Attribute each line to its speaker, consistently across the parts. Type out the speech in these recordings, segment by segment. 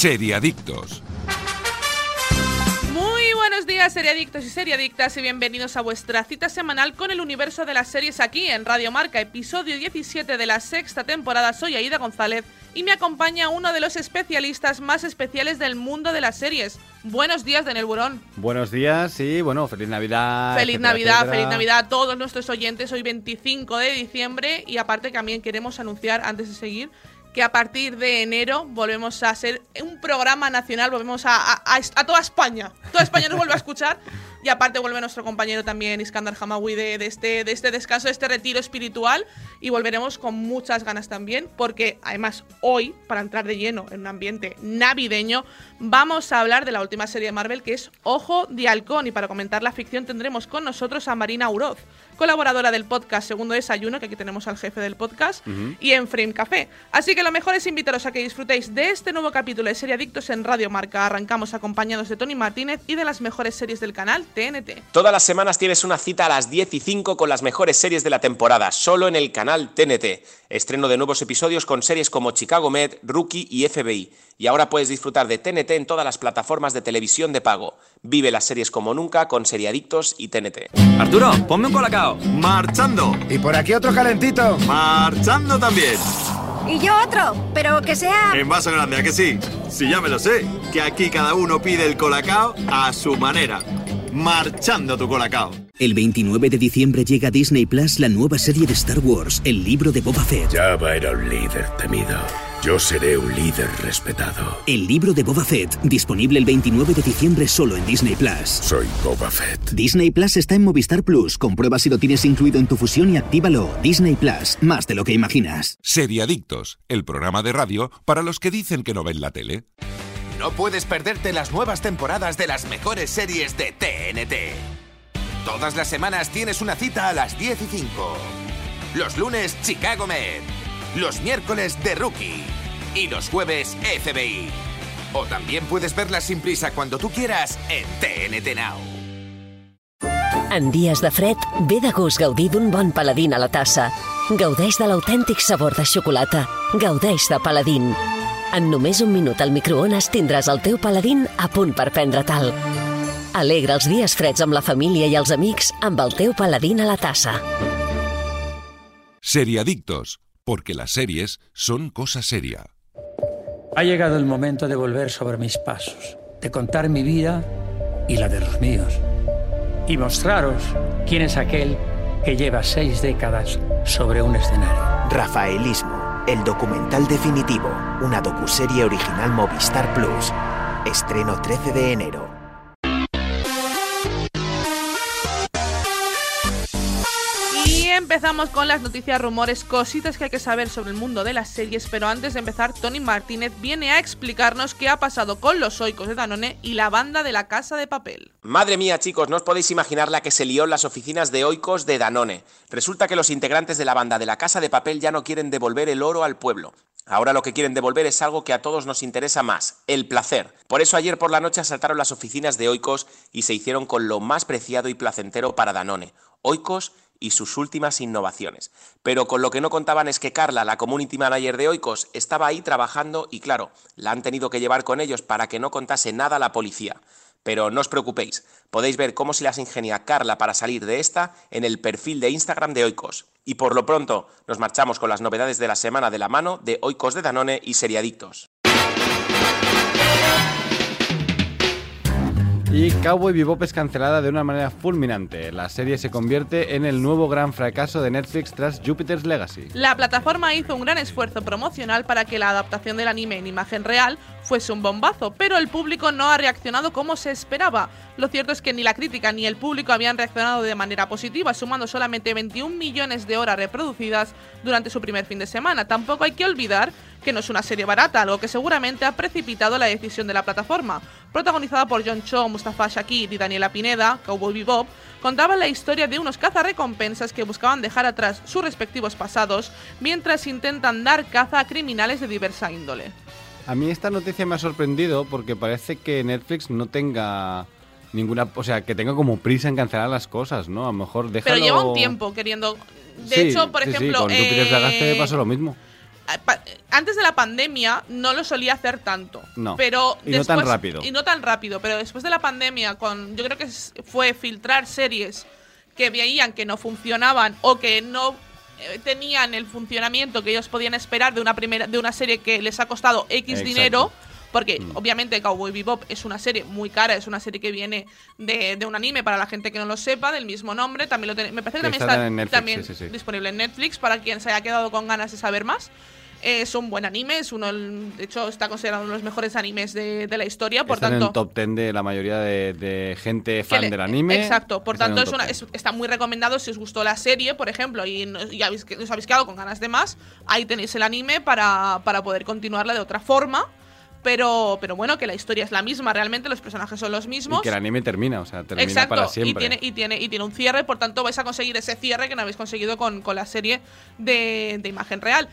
Speaker 1: Seriadictos.
Speaker 2: Muy buenos días, seriadictos y seriadictas, y bienvenidos a vuestra cita semanal con el universo de las series aquí en Radio Marca, episodio 17 de la sexta temporada. Soy Aida González y me acompaña uno de los especialistas más especiales del mundo de las series. Buenos días, Daniel Burón.
Speaker 3: Buenos días y bueno, feliz Navidad.
Speaker 2: Feliz
Speaker 3: etcétera,
Speaker 2: Navidad,
Speaker 3: etcétera.
Speaker 2: feliz Navidad a todos nuestros oyentes. Hoy 25 de diciembre y aparte también queremos anunciar antes de seguir que a partir de enero volvemos a ser un programa nacional, volvemos a, a- toda España. Toda España nos vuelve a escuchar. Y aparte vuelve nuestro compañero también Iskandar Hamawi de, de este, de este descanso, de este retiro espiritual. Y volveremos con muchas ganas también porque además hoy, para entrar de lleno en un ambiente navideño, vamos a hablar de la última serie de Marvel que es Ojo de Halcón. Y para comentar la ficción tendremos con nosotros a Marina Uroz, colaboradora del podcast Segundo Desayuno, que aquí tenemos al jefe del podcast, y en Frame Café. Así que lo mejor es invitaros a que disfrutéis de este nuevo capítulo de Serie Adictos en Radio Marca. Arrancamos acompañados de Tony Martínez y de las mejores series del canal TNT.
Speaker 4: Todas las semanas tienes una cita a las 10 y 5 con las mejores series de la temporada, solo en el canal TNT. Estreno de nuevos episodios con series como Chicago Med, Rookie y FBI. Y ahora puedes disfrutar de TNT en todas las plataformas de televisión de pago. Vive las series como nunca con Seriadictos y TNT.
Speaker 5: Arturo, ponme un colacao.
Speaker 6: Marchando.
Speaker 7: Y por aquí otro calentito.
Speaker 6: Marchando también.
Speaker 8: Y yo otro, pero que sea...
Speaker 6: En vaso grande, ¿a que sí? Sí, ya me lo sé. Que aquí cada uno pide el colacao a su manera. Marchando tu colacao.
Speaker 9: El 29 de diciembre llega a Disney Plus la nueva serie de Star Wars, el libro de Boba Fett.
Speaker 10: Java era un líder temido. Yo seré un líder respetado.
Speaker 9: El libro de Boba Fett, disponible el 29 de diciembre solo en Disney Plus.
Speaker 10: Soy Boba Fett.
Speaker 9: Disney Plus está en Movistar Plus. Comprueba si lo tienes incluido en tu fusión y actívalo. Disney Plus, más de lo que imaginas.
Speaker 1: Seriadictos, el programa de radio para los que dicen que no ven la tele.
Speaker 11: No puedes perderte las nuevas temporadas de las mejores series de TNT. Todas las semanas tienes una cita a las 10 y 5. Los lunes, Chicago Med. Los miércoles, The Rookie. Y los jueves, FBI. O también puedes verlas sin prisa cuando tú quieras en TNT Now.
Speaker 12: En dies de fred, ve de gust gaudir bon paladín a la tassa. Gaudeix de l'autèntic sabor de xocolata. Gaudeix de paladín. En només un minut al microones tindràs el teu paladín a punt per prendre tal. Alegra els dies freds amb la família i els amics amb el teu paladín a la tassa.
Speaker 1: Seriadictos, porque las series son cosa seria.
Speaker 13: Ha llegado el momento de volver sobre mis pasos, de contar mi vida y la de los míos, y mostraros quién es aquel que lleva seis décadas sobre un escenario.
Speaker 14: Rafaelismo, el documental definitivo, una docuserie original Movistar Plus. Estreno 13 de enero.
Speaker 2: Y empezamos con las noticias, rumores, cositas que hay que saber sobre el mundo de las series. Pero antes de empezar, Tony Martínez viene a explicarnos qué ha pasado con los oicos de Danone y la banda de la Casa de Papel.
Speaker 4: Madre mía, chicos, no os podéis imaginar la que se lió en las oficinas de Oikos de Danone. Resulta que los integrantes de la banda de la Casa de Papel ya no quieren devolver el oro al pueblo. Ahora lo que quieren devolver es algo que a todos nos interesa más, el placer. Por eso ayer por la noche asaltaron las oficinas de Oikos y se hicieron con lo más preciado y placentero para Danone, Oikos y sus últimas innovaciones. Pero con lo que no contaban es que Carla, la community manager de Oikos, estaba ahí trabajando y claro, la han tenido que llevar con ellos para que no contase nada a la policía. Pero no os preocupéis, podéis ver cómo se las ingenia Carla para salir de esta en el perfil de Instagram de Oikos. Y por lo pronto, nos marchamos con las novedades de la semana de la mano de Oikos de Danone y Seriadictos.
Speaker 3: Y Cowboy Bebop es cancelada de una manera fulminante. La serie se convierte en el nuevo gran fracaso de Netflix tras Jupiter's Legacy.
Speaker 2: La plataforma hizo un gran esfuerzo promocional para que la adaptación del anime en imagen real fuese un bombazo, pero el público no ha reaccionado como se esperaba. Lo cierto es que ni la crítica ni el público habían reaccionado de manera positiva, sumando solamente 21 millones de horas reproducidas durante su primer fin de semana. Tampoco hay que olvidar que no es una serie barata, algo que seguramente ha precipitado la decisión de la plataforma. Protagonizada por John Cho, Mustafa Shakir y Daniela Pineda, Cowboy Bebop, contaba la historia de unos cazarrecompensas que buscaban dejar atrás sus respectivos pasados mientras intentan dar caza a criminales de diversa índole.
Speaker 3: A mí esta noticia me ha sorprendido porque parece que Netflix no tenga ninguna, o sea, que tenga como prisa en cancelar las cosas, ¿no? A lo mejor déjalo...
Speaker 2: Pero lleva un tiempo queriendo... De
Speaker 3: Sí,
Speaker 2: hecho, por
Speaker 3: sí, sí,
Speaker 2: ejemplo...
Speaker 3: con
Speaker 2: eh,
Speaker 3: pasó lo mismo.
Speaker 2: antes de la pandemia no lo solía hacer tanto.
Speaker 3: No.
Speaker 2: Pero
Speaker 3: Y no tan rápido.
Speaker 2: Y no tan rápido. Pero después de la pandemia, con, yo creo que fue filtrar series que veían que no funcionaban o que no tenían el funcionamiento que ellos podían esperar de una primera de una serie que les ha costado X
Speaker 3: Exacto.
Speaker 2: dinero. Porque
Speaker 3: Mm.
Speaker 2: obviamente Cowboy Bebop es una serie muy cara, es una serie que viene de, de un anime para la gente que no lo sepa, del mismo nombre. También lo ten- me parece que también
Speaker 3: Está
Speaker 2: está,
Speaker 3: en Netflix,
Speaker 2: también
Speaker 3: sí, sí, sí.
Speaker 2: disponible en Netflix para quien se haya quedado con ganas de saber más. Es un buen anime, es uno, de hecho está considerado uno de los mejores animes de, de la historia, por
Speaker 3: Está en
Speaker 2: tanto...
Speaker 3: el top 10 de la mayoría de, de gente fan
Speaker 2: le-
Speaker 3: del anime.
Speaker 2: Exacto, por tanto es una,
Speaker 3: 10.
Speaker 2: es- está muy recomendado si os gustó la serie, por ejemplo, y, y habéis, os habéis quedado con ganas de más, ahí tenéis el anime para, para poder continuarla de otra forma. Pero, pero bueno, que la historia es la misma, realmente los personajes son los mismos.
Speaker 3: Y que el anime termina, o sea, termina
Speaker 2: Exacto,
Speaker 3: para
Speaker 2: y
Speaker 3: siempre.
Speaker 2: tiene, y, tiene, y tiene un cierre, por tanto vais a conseguir ese cierre que no habéis conseguido con, con la serie de, de imagen real.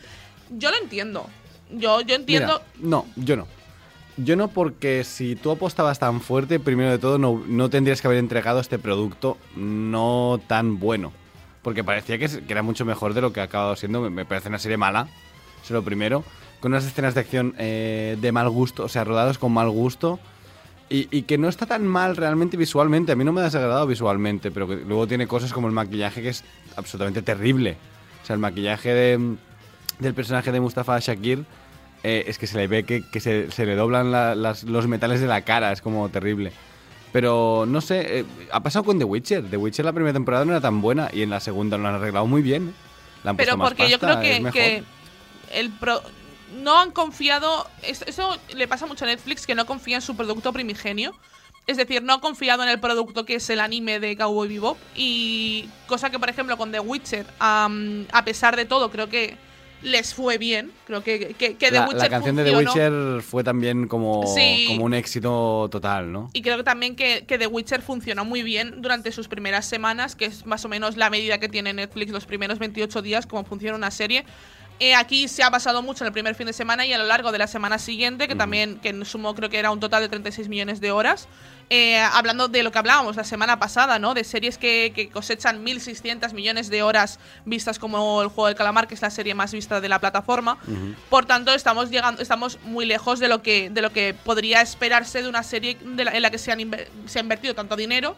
Speaker 2: Yo lo entiendo. Yo, yo entiendo.
Speaker 3: No, yo no. Yo no porque si tú apostabas tan fuerte, primero de todo, no, no tendrías que haber entregado este producto no tan bueno. Porque parecía que, era mucho mejor de lo que ha acabado siendo. Me, me parece una serie mala, eso es lo primero. Con unas escenas de acción eh, de mal gusto, o sea, rodados con mal gusto. Y, y que no está tan mal realmente visualmente. A mí no me ha desagradado visualmente, pero que luego tiene cosas como el maquillaje que es absolutamente terrible. O sea, el maquillaje de, del personaje de Mustafa Shakir eh, es que se le ve que, que se, se le doblan la- las- los metales de la cara, es como terrible. Pero no sé, eh, ha pasado con The Witcher. The Witcher la primera temporada no era tan buena y en la segunda lo han arreglado muy bien. La han
Speaker 2: pero
Speaker 3: puesto más
Speaker 2: porque yo creo que, el pro- no han confiado. es- Eso le pasa mucho a Netflix que no confía en su producto primigenio. Es decir, no ha confiado en el producto que es el anime de Cowboy Bebop. Y cosa que, por ejemplo, con The Witcher, a pesar de todo, creo que les fue bien. Creo que, que, que The
Speaker 3: la,
Speaker 2: Witcher
Speaker 3: la canción de The
Speaker 2: funcionó.
Speaker 3: Witcher fue también como,
Speaker 2: Sí.
Speaker 3: como un éxito total, ¿no?
Speaker 2: Y creo que también que, que The Witcher funcionó muy bien durante sus primeras semanas, que es más o menos la medida que tiene Netflix los primeros 28 días, como funciona una serie. Eh, aquí se ha basado mucho en el primer fin de semana y a lo largo de la semana siguiente, que también que en sumo creo que era un total de 36 millones de horas. Eh, hablando de lo que hablábamos la semana pasada, ¿no? De series que, que cosechan 1.600 millones de horas vistas como el Juego del Calamar, que es la serie más vista de la plataforma. Por tanto, estamos llegando, estamos muy lejos de lo que, de lo que podría esperarse de una serie de la- en la que se, han inver- se ha invertido tanto dinero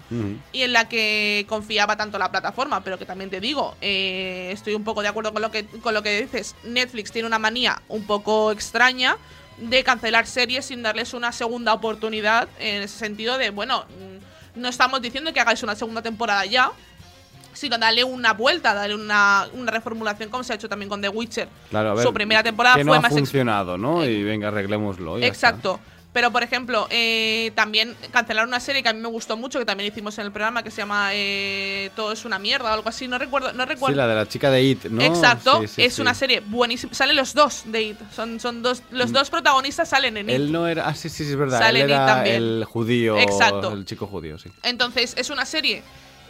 Speaker 2: y en la que confiaba tanto la plataforma. Pero que también te digo, eh, estoy un poco de acuerdo con lo que con lo que dices. Netflix tiene una manía un poco extraña de cancelar series sin darles una segunda oportunidad en ese sentido de bueno no estamos diciendo que hagáis una segunda temporada ya sino darle una vuelta, darle una, una reformulación como se ha hecho también con The Witcher.
Speaker 3: Claro, a ver,
Speaker 2: Su primera temporada
Speaker 3: que
Speaker 2: fue
Speaker 3: no ha
Speaker 2: más
Speaker 3: funcionado, ¿no? Y venga, arreglémoslo. está.
Speaker 2: Pero, por ejemplo, eh, también cancelaron una serie que a mí me gustó mucho, que también hicimos en el programa, que se llama eh, Todo es una mierda o algo así. No recuerdo. No recuerdo.
Speaker 3: Sí, la de la chica de It, ¿no?
Speaker 2: Exacto.
Speaker 3: Sí, sí,
Speaker 2: es
Speaker 3: sí.
Speaker 2: una serie buenísima. Salen los dos de It. Son, son dos, los
Speaker 3: Mm.
Speaker 2: dos protagonistas salen en It.
Speaker 3: Él no era. Ah, sí, sí, es verdad.
Speaker 2: Sale
Speaker 3: Él era
Speaker 2: también.
Speaker 3: el judío.
Speaker 2: Exacto.
Speaker 3: El chico judío, sí.
Speaker 2: Entonces, es una serie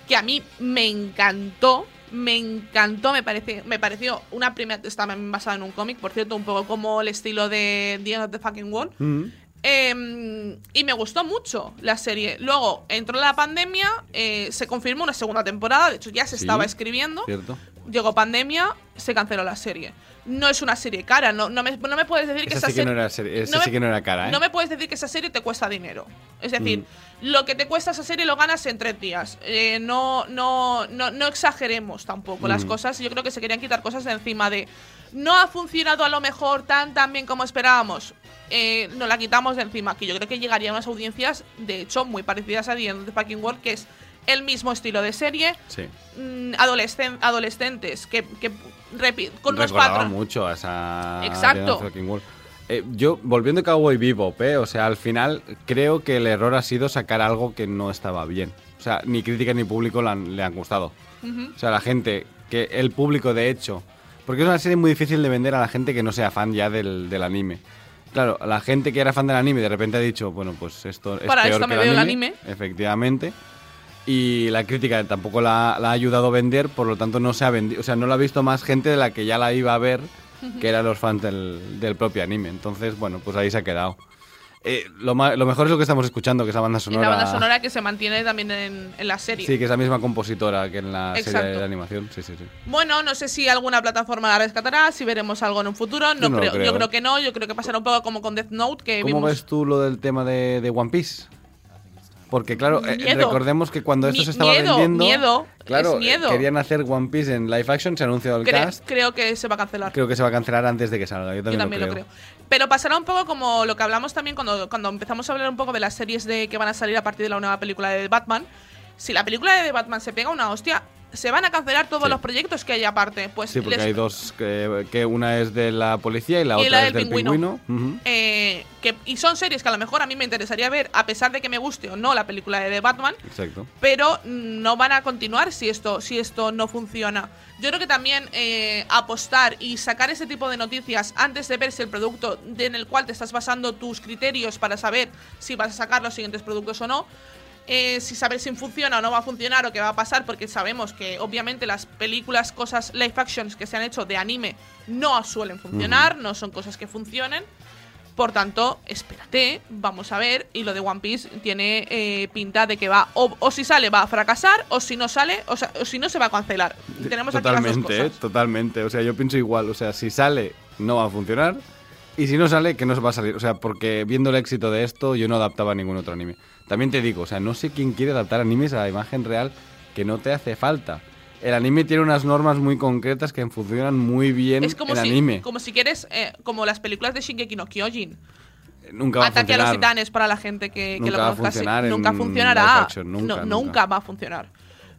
Speaker 2: que a mí me encantó. Me encantó, me, parece, me pareció una primera. Está basada en un cómic, por cierto, un poco como el estilo de The End of the Fucking Wall.
Speaker 3: Mm.
Speaker 2: Eh, y me gustó mucho la serie. Luego entró la pandemia, eh, se confirmó una segunda temporada, de hecho ya se
Speaker 3: Sí,
Speaker 2: estaba escribiendo.
Speaker 3: Cierto.
Speaker 2: Llegó pandemia, se canceló la serie. No es una serie cara, no, no, me, no me puedes decir que
Speaker 3: Esa que
Speaker 2: serie.
Speaker 3: no era, serie- esa
Speaker 2: no me-
Speaker 3: sí que no era cara, ¿eh?
Speaker 2: No me puedes decir que esa serie te cuesta dinero. Es decir,
Speaker 3: Mm.
Speaker 2: lo que te cuesta esa serie lo ganas en tres días. Eh, no, no, no, no exageremos tampoco las
Speaker 3: Mm.
Speaker 2: cosas. Yo creo que se querían quitar cosas de encima de. No ha funcionado a lo mejor tan tan bien como esperábamos. Eh, nos la quitamos de encima. Que yo creo que llegaría a unas audiencias, de hecho, muy parecidas a The End of the Fucking World, que es el mismo estilo de serie.
Speaker 3: Sí.
Speaker 2: mm, adolescen- adolescentes que, con
Speaker 3: Recordaba
Speaker 2: patrones.
Speaker 3: mucho a esa.
Speaker 2: Exacto.
Speaker 3: Eh, yo, volviendo a Cowboy Bebop, ¿eh? o sea, al final creo que el error ha sido sacar algo que no estaba bien. O sea, ni crítica ni público le han, le han gustado. O sea, la gente, que el público de hecho, porque es una serie muy difícil de vender a la gente que no sea fan ya del, del anime. Claro, la gente que era fan del anime de repente ha dicho, bueno, pues esto es
Speaker 2: Para
Speaker 3: peor
Speaker 2: esto
Speaker 3: que
Speaker 2: me veo el anime.
Speaker 3: Efectivamente. Y la crítica tampoco la, la ha ayudado a vender, por lo tanto no se ha vendido, o sea, no la ha visto más gente de la que ya la iba a ver, que eran los fans del, del propio anime. Entonces, bueno, pues ahí se ha quedado. Eh, lo, lo mejor es lo que estamos escuchando, que es la banda
Speaker 2: Y
Speaker 3: sonora.
Speaker 2: la banda sonora que se mantiene también en, en la serie.
Speaker 3: Sí, que es la misma compositora que en la serie
Speaker 2: Exacto.
Speaker 3: de animación. Sí, sí, sí.
Speaker 2: Bueno, no sé si alguna plataforma la rescatará, si veremos algo en un futuro. No
Speaker 3: Yo no
Speaker 2: creo,
Speaker 3: creo,
Speaker 2: yo
Speaker 3: ¿eh?
Speaker 2: creo que no, yo creo que pasará un poco como con Death Note, que
Speaker 3: ¿Cómo
Speaker 2: vimos
Speaker 3: ves tú lo del tema de, de One Piece? Porque claro, eh, recordemos que cuando esto
Speaker 2: Mi-
Speaker 3: se estaba
Speaker 2: miedo,
Speaker 3: vendiendo,
Speaker 2: miedo,
Speaker 3: claro,
Speaker 2: es miedo.
Speaker 3: querían hacer One Piece en live action, se ha anunciado el
Speaker 2: cre-
Speaker 3: cast,
Speaker 2: creo que se va a cancelar.
Speaker 3: creo que se va a cancelar antes de que salga. Yo
Speaker 2: Yo
Speaker 3: también,
Speaker 2: también lo creo. Pero pasará un poco como lo que hablamos también cuando, cuando empezamos a hablar un poco de las series de que van a salir a partir de la nueva película de Batman. Si la película de Batman se pega una hostia, se van a cancelar todos
Speaker 3: Sí.
Speaker 2: los proyectos que hay aparte. Pues
Speaker 3: Sí, porque
Speaker 2: les-
Speaker 3: hay dos, que, que una es de la policía y la
Speaker 2: Y
Speaker 3: otra
Speaker 2: la
Speaker 3: es
Speaker 2: del pingüino. eh, que, y son series que a lo mejor a mí me interesaría ver, a pesar de que me guste o no la película de The Batman,
Speaker 3: Exacto.
Speaker 2: pero no van a continuar si esto, si esto no funciona. Yo creo que también eh, apostar y sacar ese tipo de noticias antes de ver si el producto en el cual te estás basando tus criterios para saber si vas a sacar los siguientes productos o no, eh, si saber si funciona o no va a funcionar o qué va a pasar, porque sabemos que obviamente las películas, cosas live actions que se han hecho de anime no suelen funcionar, no son cosas que funcionen. Por tanto, espérate, vamos a ver. Y lo de One Piece tiene eh, pinta de que va, o, o si sale va a fracasar, o si no sale, o, sea, o si no se va a cancelar. Tenemos aquí las dos
Speaker 3: Totalmente,
Speaker 2: cosas.
Speaker 3: ¿eh? totalmente. O sea, yo pienso igual. O sea, si sale, no va a funcionar. Y si no sale, que no se va a salir. O sea, porque viendo el éxito de esto, yo no adaptaba ningún otro anime. También te digo, o sea, no sé quién quiere adaptar animes a la imagen real que no te hace falta. El anime tiene unas normas muy concretas que funcionan muy bien
Speaker 2: Es como
Speaker 3: en
Speaker 2: si,
Speaker 3: anime.
Speaker 2: como si quieres, eh, como las películas de Shingeki no Kyojin.
Speaker 3: Nunca va a
Speaker 2: Ataque a los
Speaker 3: funcionar.
Speaker 2: titanes para la gente que, que
Speaker 3: Nunca
Speaker 2: lo
Speaker 3: va a
Speaker 2: conozca.
Speaker 3: funcionar
Speaker 2: nunca funcionará.
Speaker 3: action, nunca,
Speaker 2: no,
Speaker 3: nunca.
Speaker 2: nunca va a funcionar.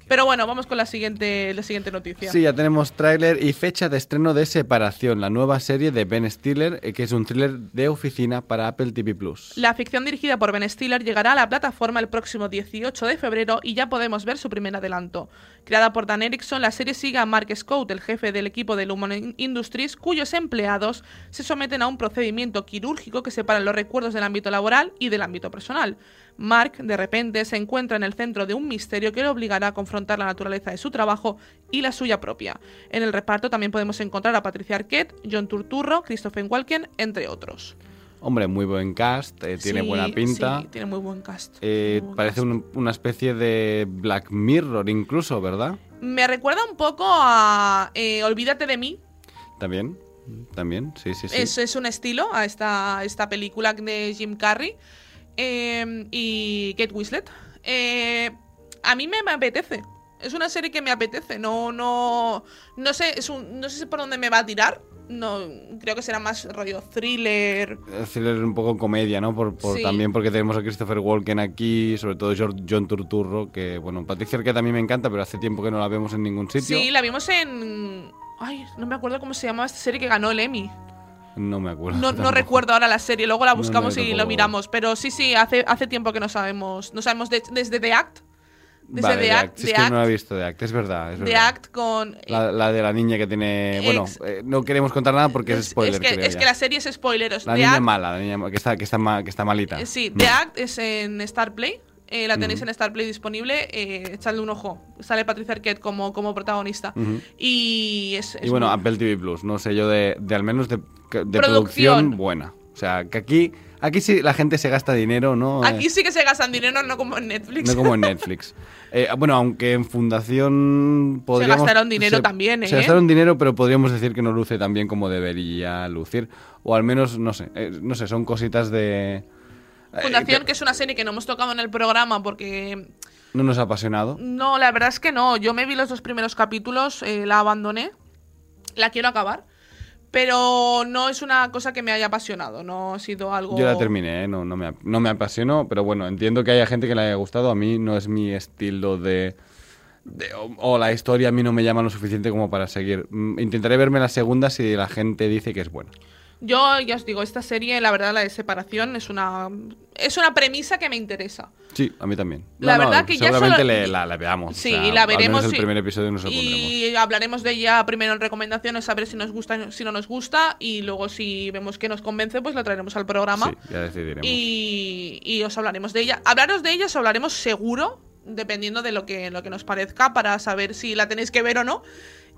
Speaker 2: Pero bueno, vamos con la siguiente, la siguiente noticia.
Speaker 3: Sí, ya tenemos tráiler y fecha de estreno de Separación, la nueva serie de Ben Stiller, eh, que es un thriller de oficina para Apple TV Plus.
Speaker 2: La ficción dirigida por Ben Stiller llegará a la plataforma el próximo 18 de febrero y ya podemos ver su primer adelanto. Creada por Dan Erickson, la serie sigue a Mark Scott, el jefe del equipo de Lumon Industries, cuyos empleados se someten a un procedimiento quirúrgico que separa los recuerdos del ámbito laboral y del ámbito personal. Mark, de repente, se encuentra en el centro de un misterio que le obligará a confrontar la naturaleza de su trabajo y la suya propia. En el reparto también podemos encontrar a Patricia Arquette, John Turturro, Christopher Walken, entre otros.
Speaker 3: Hombre, muy buen cast, eh, tiene
Speaker 2: Sí,
Speaker 3: buena pinta.
Speaker 2: sí, tiene muy buen cast.
Speaker 3: Eh,
Speaker 2: Muy buen
Speaker 3: parece
Speaker 2: cast.
Speaker 3: un- una especie de Black Mirror incluso, ¿verdad?
Speaker 2: Me recuerda un poco a eh, Olvídate de mí.
Speaker 3: También, también, sí, sí, sí.
Speaker 2: Es, es un estilo a esta, esta película de Jim Carrey eh, y Kate Winslet. Eh, a mí me, me apetece. Es una serie que me apetece. No, no, no sé, es un, no sé por dónde me va a tirar. No, creo que será más rollo thriller.
Speaker 3: Es thriller un poco comedia, ¿no? Por, por-
Speaker 2: Sí.
Speaker 3: También porque tenemos a Christopher Walken aquí, sobre todo John Turturro, que, bueno, Patricia Arquette a mí me encanta, pero hace tiempo que no la vemos en ningún sitio.
Speaker 2: Sí, la vimos en. Ay, no me acuerdo cómo se llamaba esta serie que ganó el Emmy.
Speaker 3: No me acuerdo.
Speaker 2: No, no recuerdo ahora la serie, luego la
Speaker 3: No, no,
Speaker 2: buscamos y lo miramos. Pero sí, sí, hace, hace tiempo que no sabemos. No sabemos de- desde The Act. Desde
Speaker 3: Vale,
Speaker 2: The
Speaker 3: The
Speaker 2: Act.
Speaker 3: Es que
Speaker 2: Act,
Speaker 3: no la he visto The Act, es verdad. Es
Speaker 2: The
Speaker 3: verdad.
Speaker 2: Act con.
Speaker 3: La, la de la niña que tiene. Bueno, eh, no queremos contar nada porque es, spoiler.
Speaker 2: es que,
Speaker 3: creo
Speaker 2: es
Speaker 3: ya.
Speaker 2: que la serie es spoileros.
Speaker 3: La
Speaker 2: The
Speaker 3: niña
Speaker 2: Act-
Speaker 3: mala, la niña que está, que está, ma- que está malita.
Speaker 2: eh, Sí, The Act es en Star Play. Eh, la tenéis en Star Play disponible. Eh, echadle un ojo. Sale Patricia Arquette como, como protagonista. Y es. es
Speaker 3: Y bueno,
Speaker 2: muy-
Speaker 3: Apple TV Plus, no sé yo de, de al menos de, de
Speaker 2: Producción.
Speaker 3: producción buena. O sea, que aquí, aquí sí la gente se gasta dinero, ¿no?
Speaker 2: Aquí sí que se gastan dinero, no como en Netflix.
Speaker 3: no como en Netflix. Eh, bueno, aunque en Fundación podríamos...
Speaker 2: gastaron dinero
Speaker 3: se-
Speaker 2: también,
Speaker 3: Se
Speaker 2: ¿eh?
Speaker 3: gastaron dinero, pero podríamos decir que no luce tan bien como debería lucir. O al menos, no sé, eh, no sé, son cositas de... eh,
Speaker 2: Fundación,
Speaker 3: que
Speaker 2: que es una serie que no hemos tocado en el programa porque
Speaker 3: no nos ha apasionado.
Speaker 2: No, la verdad es que no. Yo me vi los dos primeros capítulos, eh, la abandoné. La quiero acabar. Pero no es una cosa que me haya apasionado. No ha sido algo.
Speaker 3: Yo la terminé, ¿eh? no, no, me, no me apasionó, pero bueno, entiendo que haya gente que le haya gustado. A mí no es mi estilo de... de- o, o la historia a mí no me llama lo suficiente como para seguir. Mm, Intentaré verme la segunda si la gente dice que es buena.
Speaker 2: Yo ya os digo, esta serie, la verdad, la de separación es una. Es una premisa que me interesa.
Speaker 3: Sí, a mí también.
Speaker 2: La
Speaker 3: No, no,
Speaker 2: verdad que ya
Speaker 3: seguramente
Speaker 2: solo-
Speaker 3: le- la, la veamos.
Speaker 2: Sí,
Speaker 3: o sea,
Speaker 2: la veremos.
Speaker 3: el
Speaker 2: y-
Speaker 3: primer episodio nos.
Speaker 2: Y hablaremos de ella primero en recomendaciones, a ver si nos gusta, si no nos gusta. Y luego, si vemos que nos convence, pues la traeremos al programa.
Speaker 3: Sí, ya decidiremos.
Speaker 2: y, y os hablaremos de ella. Hablaros de ella os hablaremos seguro, dependiendo de lo que, lo que nos parezca, para saber si la tenéis que ver o no.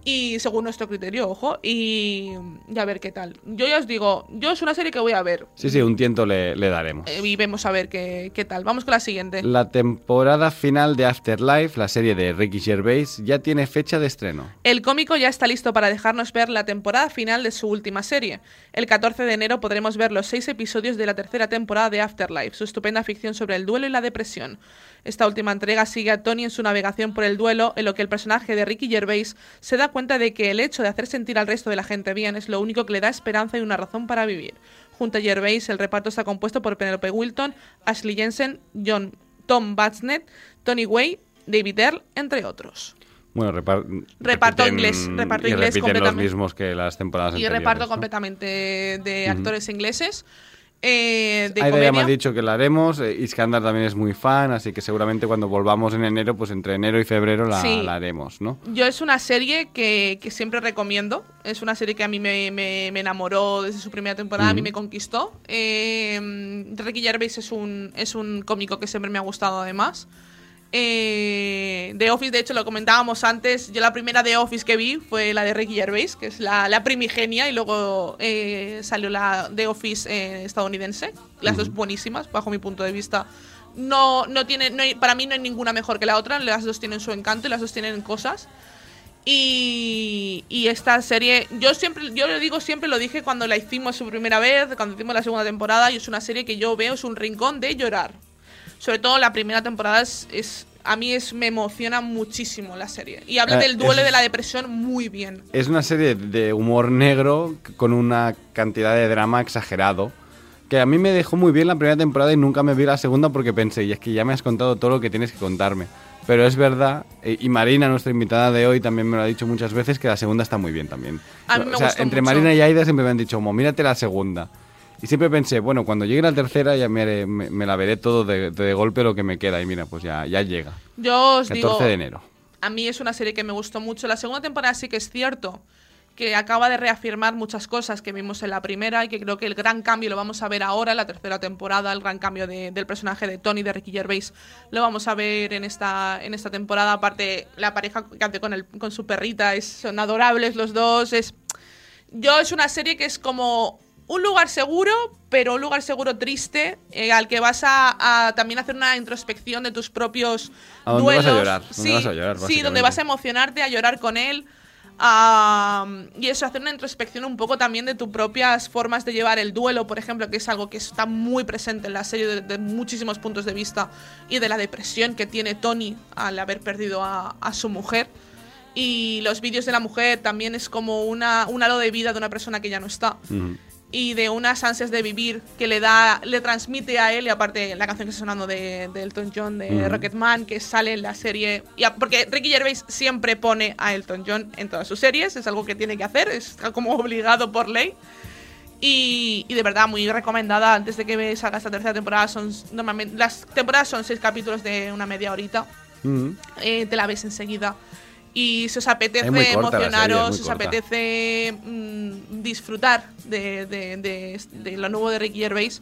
Speaker 2: Y según nuestro criterio, ojo, y, y a ver qué tal. Yo ya os digo, yo es una serie que voy a ver.
Speaker 3: Sí, sí, un tiento le, le daremos.
Speaker 2: eh, y vemos a ver qué, qué tal. Vamos con la siguiente.
Speaker 3: La temporada final de Afterlife, la serie de Ricky Gervais, ya tiene fecha de estreno.
Speaker 2: El cómico ya está listo para dejarnos ver la temporada final de su última serie. El 14 de enero podremos ver los seis episodios de la tercera temporada de Afterlife, su estupenda ficción sobre el duelo y la depresión. Esta última entrega sigue a Tony en su navegación por el duelo, en lo que el personaje de Ricky Gervais se da cuenta de que el hecho de hacer sentir al resto de la gente bien es lo único que le da esperanza y una razón para vivir. Junto a Gervais, el reparto está compuesto por Penelope Wilton, Ashley Jensen, John, Tom Batsnet, Tony Way, David Earl, entre otros.
Speaker 3: Bueno, repar-
Speaker 2: Reparto
Speaker 3: repiten-
Speaker 2: inglés, reparto
Speaker 3: y
Speaker 2: inglés
Speaker 3: repiten los
Speaker 2: completamente.
Speaker 3: mismos que las temporadas
Speaker 2: Y
Speaker 3: anteriores.
Speaker 2: reparto
Speaker 3: ¿no?
Speaker 2: completamente de actores ingleses. Eh, de
Speaker 3: Aida ya me ha dicho que la haremos. eh, Iskandar también es muy fan, así que seguramente cuando volvamos en enero, pues entre enero y febrero la,
Speaker 2: Sí.
Speaker 3: la haremos, ¿no?
Speaker 2: Yo es una serie que, que siempre recomiendo. Es una serie que a mí me, me- me enamoró desde su primera temporada, a mí me conquistó. Eh, Ricky Gervais es un, es un cómico que siempre me ha gustado además. Eh, The Office, de hecho, lo comentábamos antes. Yo la primera The Office que vi fue la de Ricky Gervais, que es la, la primigenia, y luego eh, salió la The Office eh, estadounidense. Las dos buenísimas, bajo mi punto de vista. No, no tiene, no hay- para mí no hay ninguna mejor que la otra. Las dos tienen su encanto y las dos tienen cosas. Y, y esta serie, yo siempre, yo lo digo siempre, lo dije cuando la hicimos su primera vez, cuando hicimos la segunda temporada, y es una serie que yo veo, es un rincón de llorar. Sobre todo la primera temporada es, es- a mí es, me emociona muchísimo la serie. Y habla
Speaker 3: Eh,
Speaker 2: del duelo
Speaker 3: es-
Speaker 2: de la depresión muy bien.
Speaker 3: Es una serie de humor negro con una cantidad de drama exagerado. Que a mí me dejó muy bien la primera temporada y nunca me vi la segunda porque pensé, y es que ya me has contado todo lo que tienes que contarme. Pero es verdad, y Marina, nuestra invitada de hoy, también me lo ha dicho muchas veces, que la segunda está muy bien también.
Speaker 2: A mí me
Speaker 3: o sea,
Speaker 2: gustó
Speaker 3: entre
Speaker 2: mucho.
Speaker 3: Marina y Aida siempre me han dicho, como, mírate la segunda. Y siempre pensé, bueno, cuando llegue la tercera ya me, me la veré todo de, de golpe lo que me queda. Y mira, pues ya, ya llega.
Speaker 2: Yo os
Speaker 3: 14
Speaker 2: digo,
Speaker 3: de enero.
Speaker 2: a mí es una serie que me gustó mucho. La segunda temporada sí que es cierto que acaba de reafirmar muchas cosas que vimos en la primera y que creo que el gran cambio lo vamos a ver ahora en la tercera temporada, el gran cambio de- del personaje de Tony de Ricky Gervais lo vamos a ver en esta en esta temporada. Aparte la pareja que hace con el con su perrita es, son adorables los dos. Es yo es una serie que es como un lugar seguro, pero un lugar seguro triste, eh, al que vas a, a también hacer una introspección de tus propios
Speaker 3: ¿A dónde
Speaker 2: duelos.
Speaker 3: vas a llorar? ¿Dónde
Speaker 2: Sí,
Speaker 3: vas a llorar,
Speaker 2: sí, donde vas a emocionarte, a llorar con él. a- y eso, hacer una introspección un poco también de tus propias formas de llevar el duelo, por ejemplo, que es algo que está muy presente en la serie de, de muchísimos puntos de vista, y de la depresión que tiene Tony al haber perdido a, a su mujer. Y los vídeos de la mujer también es como una, un halo de vida de una persona que ya no está y de unas ansias de vivir que le da, le transmite a él, y aparte la canción que está sonando de, de Elton John, de
Speaker 3: Ujú.
Speaker 2: Rocketman, que sale en la serie, y a- porque Ricky Gervais siempre pone a Elton John en todas sus series, es algo que tiene que hacer, es como obligado por ley. Y, y de verdad, muy recomendada. Antes de que salga esta tercera temporada, son normalmente las temporadas son seis capítulos de una media horita.
Speaker 3: Mm.
Speaker 2: Eh, te la ves enseguida. Y si os apetece emocionaros, si os apetece mm, disfrutar de, de- de- de lo nuevo de Ricky Gervais,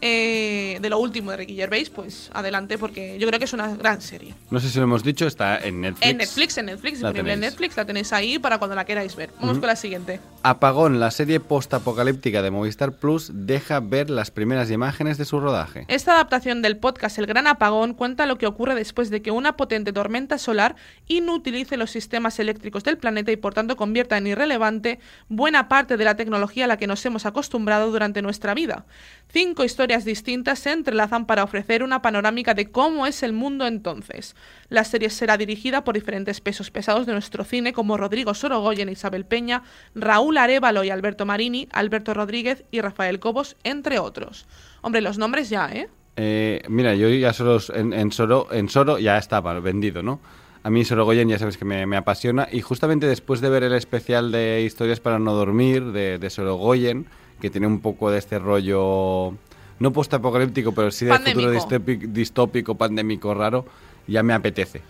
Speaker 2: eh, de lo último de Ricky Gervais, pues adelante, porque yo creo que es una gran serie.
Speaker 3: No sé si lo hemos dicho, está en Netflix.
Speaker 2: En Netflix, en Netflix,
Speaker 3: La
Speaker 2: disponible en. Netflix, la tenéis ahí para cuando la queráis ver. Vamos
Speaker 3: Ujú.
Speaker 2: con la siguiente.
Speaker 3: Apagón, la serie post-apocalíptica de Movistar Plus, deja ver las primeras imágenes de su rodaje.
Speaker 2: Esta adaptación del podcast El Gran Apagón cuenta lo que ocurre después de que una potente tormenta solar inutilice los sistemas eléctricos del planeta y por tanto convierta en irrelevante buena parte de la tecnología a la que nos hemos acostumbrado durante nuestra vida. Cinco historias distintas se entrelazan para ofrecer una panorámica de cómo es el mundo entonces. La serie será dirigida por diferentes pesos pesados de nuestro cine como Rodrigo Sorogoyen, Isabel Peña, Raúl Arevalo y Alberto Marini, Alberto Rodríguez y Rafael Cobos, entre otros. Hombre, los nombres ya, ¿eh?
Speaker 3: Eh, mira, yo ya solo en, en Soro, ya estaba vendido, ¿no? A mí Sorogoyen ya sabes que me, apasiona y justamente después de ver el especial de Historias para no dormir de Sorogoyen, que tiene un poco de este rollo, no postapocalíptico, pero sí de
Speaker 2: Pandémico.
Speaker 3: futuro distópico, distópico, pandémico raro, ya me apetece.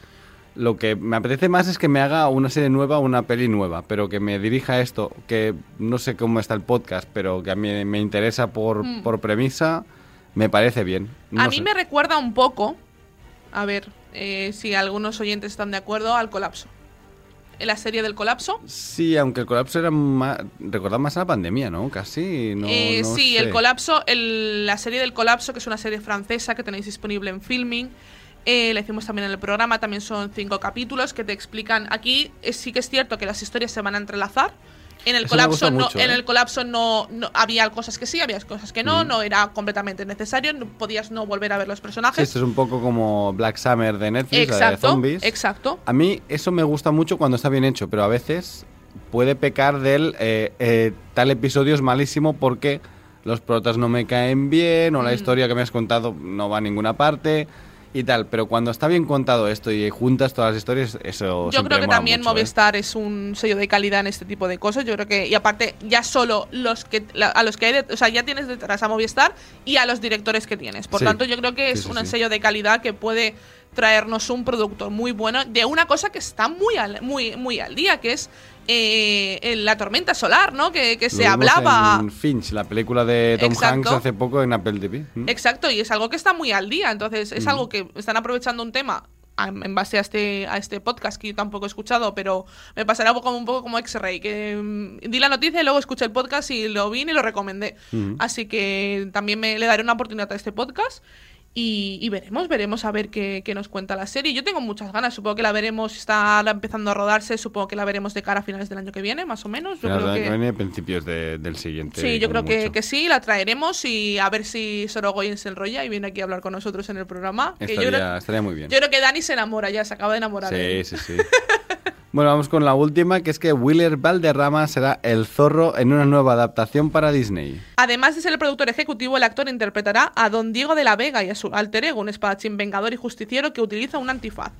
Speaker 3: Lo que me apetece más es que me haga una serie nueva, una peli nueva, pero que me dirija a esto, que no sé cómo está el podcast, pero que a mí me interesa por,
Speaker 2: Mm.
Speaker 3: por premisa, me parece bien.
Speaker 2: a mí
Speaker 3: sé.
Speaker 2: me recuerda un poco, a ver eh, si algunos oyentes están de acuerdo, al colapso. La serie del colapso.
Speaker 3: Sí, aunque el colapso era más. Recordaba más a la pandemia, ¿no? Casi. No,
Speaker 2: Eh,
Speaker 3: no
Speaker 2: sí,
Speaker 3: sé.
Speaker 2: el colapso, el- la serie del colapso, que es una serie francesa que tenéis disponible en Filming. Eh, la hicimos también en el programa, también son cinco capítulos que te explican. Aquí eh, sí que es cierto que las historias se van a entrelazar. En el colapso, no,
Speaker 3: mucho,
Speaker 2: en
Speaker 3: ¿eh?
Speaker 2: el colapso no, no- había cosas que sí, había cosas que no,
Speaker 3: Mm.
Speaker 2: no era completamente necesario, no- podías no volver a ver los personajes.
Speaker 3: esto es un poco como Black Summer de Netflix, la de
Speaker 2: exacto,
Speaker 3: zombies.
Speaker 2: exacto.
Speaker 3: A mí eso me gusta mucho cuando está bien hecho, pero a veces puede pecar del eh, eh, tal episodio es malísimo porque los protas no me caen bien o la
Speaker 2: Mm.
Speaker 3: historia que me has contado no va a ninguna parte y tal. Pero cuando está bien contado esto y juntas todas las historias, eso
Speaker 2: Yo creo que también
Speaker 3: mucho, ¿eh?
Speaker 2: Movistar es un sello de calidad en este tipo de cosas. Yo creo que, y aparte, ya solo los que la- a los que hay, de- o sea, ya tienes detrás a Movistar y a los directores que tienes. Por
Speaker 3: Sí.
Speaker 2: tanto, yo creo que es
Speaker 3: Sí, sí,
Speaker 2: un sello de calidad que puede traernos un producto muy bueno de una cosa que está muy al, muy, muy al día, que es eh, en la tormenta solar, ¿no? Que, que se hablaba.
Speaker 3: En Finch, la película de Tom
Speaker 2: Exacto.
Speaker 3: Hanks hace poco en Apple TV. ¿Mm?
Speaker 2: Exacto, y es algo que está muy al día. Entonces, es
Speaker 3: Mm.
Speaker 2: algo que están aprovechando un tema en base a este, a este podcast que yo tampoco he escuchado, pero me pasará un poco, un poco como X-Ray, que mm, di la noticia y luego escuché el podcast y lo vi y lo recomendé. Así que también me le daré una oportunidad a este podcast. Y, y veremos, veremos a ver qué, qué nos cuenta la serie. Yo tengo muchas ganas, supongo que la veremos, está empezando a rodarse, supongo que la veremos de cara a finales del año que viene, más o menos. Yo creo que...
Speaker 3: viene, principios de- del siguiente.
Speaker 2: Sí, yo creo que, que sí, la traeremos y a ver si Sorogoyen se enrolla y viene aquí a hablar con nosotros en el programa. que yo,
Speaker 3: Estaría,
Speaker 2: creo,
Speaker 3: estaría muy bien.
Speaker 2: yo creo que Dani se enamora ya, se acaba de enamorar.
Speaker 3: Sí, sí, sí. bueno, vamos con la última, que es que Willer Valderrama será el zorro en una nueva adaptación para Disney.
Speaker 2: Además de ser el productor ejecutivo, el actor interpretará a Don Diego de la Vega y a su alter ego, un espadachín vengador y justiciero que utiliza un antifaz.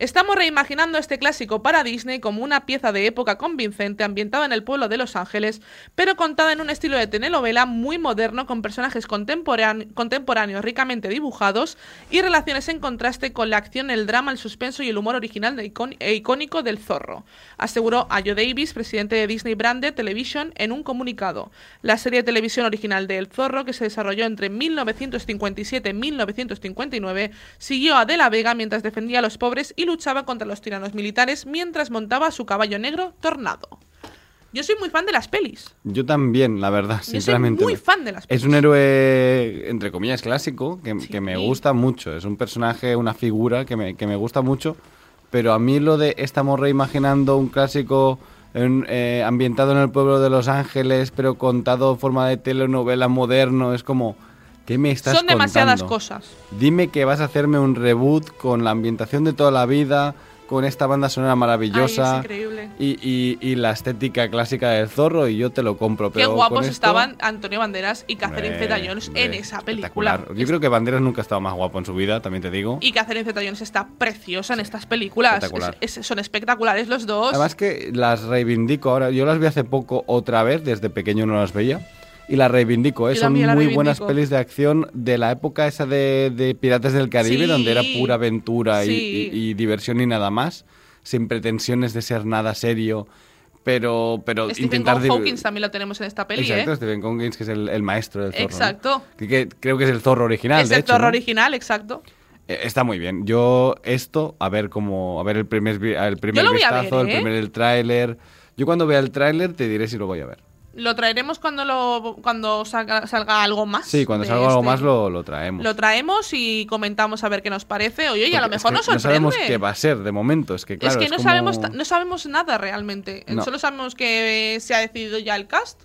Speaker 2: Estamos reimaginando este clásico para Disney como una pieza de época convincente ambientada en el pueblo de Los Ángeles, pero contada en un estilo de telenovela muy moderno con personajes contemporán- contemporáneos ricamente dibujados y relaciones en contraste con la acción, el drama, el suspenso y el humor original e icónico del zorro, aseguró a Joe Davis, presidente de Disney Branded Television, en un comunicado. La serie de televisión original de El Zorro, que se desarrolló entre 1957 y 1959, siguió a De la Vega mientras defendía a los pobres y luchaba contra los tiranos militares mientras montaba su caballo negro Tornado. Yo soy muy fan de las pelis.
Speaker 3: Yo también, la verdad,
Speaker 2: Yo soy
Speaker 3: sinceramente.
Speaker 2: muy fan de las pelis.
Speaker 3: Es un héroe, entre comillas, clásico, que, que me gusta mucho. Es un personaje, una figura que me, que me gusta mucho. Pero a mí lo de estamos reimaginando un clásico en- eh, ambientado en el pueblo de Los Ángeles, pero contado en forma de telenovela moderno, es como... ¿Qué me estás
Speaker 2: Son demasiadas
Speaker 3: contando?
Speaker 2: cosas.
Speaker 3: Dime que vas a hacerme un reboot con la ambientación de toda la vida, con esta banda sonora maravillosa.
Speaker 2: Ay, es increíble.
Speaker 3: Y, y- y la estética clásica del zorro y yo te lo compro.
Speaker 2: Qué guapos
Speaker 3: esto-
Speaker 2: estaban Antonio Banderas y Catherine
Speaker 3: Hombre,
Speaker 2: Zeta-Jones en esa película.
Speaker 3: Yo creo que Banderas nunca ha estado más guapo en su vida, también te digo.
Speaker 2: Y Catherine Zeta-Jones está preciosa en estas películas.
Speaker 3: espectacular.
Speaker 2: Es- es- son espectaculares los dos.
Speaker 3: Además que las reivindico ahora. Yo las vi hace poco otra vez, desde pequeño no las veía. Y las reivindico, ¿eh? Son muy buenas pelis de acción de la época esa de, de Piratas del Caribe,
Speaker 2: Sí.
Speaker 3: donde era pura aventura y-
Speaker 2: Sí.
Speaker 3: y, y diversión y nada más, sin pretensiones de ser nada serio, pero, pero
Speaker 2: Stephen
Speaker 3: intentar...
Speaker 2: Hawkins también lo tenemos en esta peli,
Speaker 3: Exacto,
Speaker 2: ¿eh?
Speaker 3: Stephen Hawkins, que es el, el maestro del zorro. ¿no?
Speaker 2: Exacto.
Speaker 3: Que, que creo que es el zorro original,
Speaker 2: es
Speaker 3: de
Speaker 2: el
Speaker 3: hecho,
Speaker 2: zorro
Speaker 3: ¿no?
Speaker 2: original, exacto.
Speaker 3: Eh, Está muy bien. Yo esto, a ver cómo, a ver el primer, el primer vistazo,
Speaker 2: ver, ¿eh?
Speaker 3: el primer el tráiler. Yo cuando vea el tráiler te diré si lo voy a ver.
Speaker 2: Lo traeremos cuando lo cuando salga, salga algo más.
Speaker 3: Sí, cuando salga algo
Speaker 2: este.
Speaker 3: más lo, lo traemos.
Speaker 2: Lo traemos y comentamos a ver qué nos parece. Oye, a lo mejor nos
Speaker 3: No
Speaker 2: sorprende.
Speaker 3: sabemos qué va a ser de momento. Es que claro,
Speaker 2: es que no,
Speaker 3: como-
Speaker 2: sabemos, no sabemos nada realmente.
Speaker 3: No.
Speaker 2: Solo sabemos que se ha decidido ya el cast.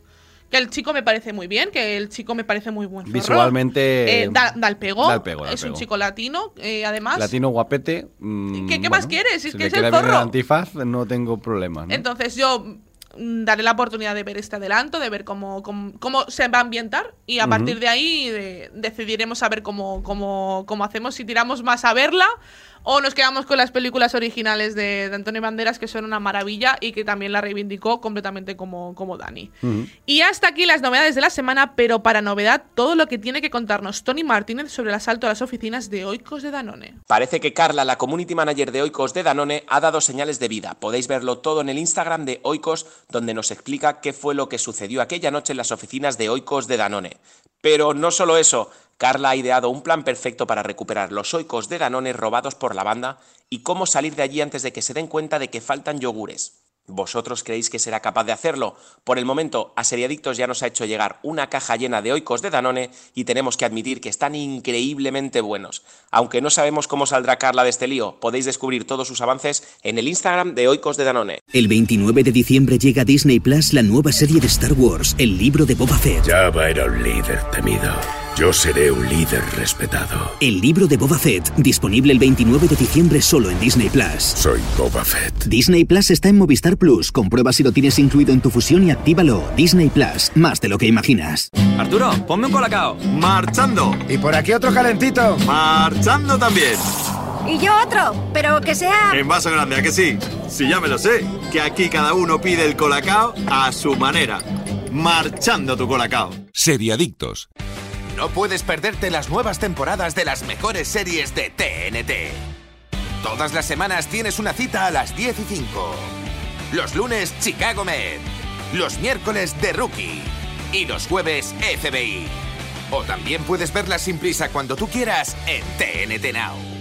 Speaker 2: Que el chico me parece muy bien, que el chico me parece muy buen. zorro.
Speaker 3: Visualmente,
Speaker 2: Eh, da, da el pego.
Speaker 3: da el pego, da el
Speaker 2: es un chico latino, eh, además.
Speaker 3: Latino guapete. mm,
Speaker 2: ¿Qué- qué más quieres? Si es
Speaker 3: si
Speaker 2: que es el zorro.
Speaker 3: antifaz, no tengo problemas. ¿no?
Speaker 2: Entonces yo mm, daré la oportunidad de ver este adelanto, de ver cómo, cómo, cómo se va a ambientar y a partir de ahí de- decidiremos a ver cómo, cómo, cómo hacemos, si tiramos más a verla o nos quedamos con las películas originales de, de Antonio Banderas que son una maravilla y que también la reivindicó completamente como, como Dani. Y hasta aquí las novedades de la semana, pero para novedad todo lo que tiene que contarnos Tony Martínez sobre el asalto a las oficinas de Oikos de Danone.
Speaker 4: Parece que Carla, la community manager de Oikos de Danone, ha dado señales de vida. Podéis verlo todo en el Instagram de Oikos, donde nos explica qué fue lo que sucedió aquella noche en las oficinas de Oikos de Danone. Pero no solo eso, Carla ha ideado un plan perfecto para recuperar los oicos de Danone robados por la banda y cómo salir de allí antes de que se den cuenta de que faltan yogures. ¿Vosotros creéis que será capaz de hacerlo? Por el momento, a Seriadictos ya nos ha hecho llegar una caja llena de oicos de Danone y tenemos que admitir que están increíblemente buenos. Aunque no sabemos cómo saldrá Carla de este lío, podéis descubrir todos sus avances en el Instagram de oicos de Danone.
Speaker 9: El 29 de diciembre llega a Disney Plus la nueva serie de Star Wars, el libro de Boba Fett.
Speaker 10: Java era un líder temido. Yo seré un líder respetado.
Speaker 9: El libro de Boba Fett, disponible el 29 de diciembre solo en Disney Plus.
Speaker 10: Soy Boba Fett.
Speaker 9: Disney Plus está en Movistar Plus. Comprueba si lo tienes incluido en tu fusión y actívalo. Disney Plus, más de lo que imaginas.
Speaker 6: Arturo, ponme un colacao. Marchando.
Speaker 5: Y por aquí otro calentito.
Speaker 6: Marchando también.
Speaker 8: Y yo otro, pero que sea...
Speaker 6: En vaso grande, ¿a que sí? Si ya me lo sé, que aquí cada uno pide el colacao a su manera. Marchando tu colacao.
Speaker 1: Seriadictos.
Speaker 11: No puedes perderte las nuevas temporadas de las mejores series de TNT. Todas las semanas tienes una cita a las 10 y 5. Los lunes, Chicago Med. Los miércoles, The Rookie. Y los jueves, FBI. O también puedes verlas sin prisa cuando tú quieras en TNT Now.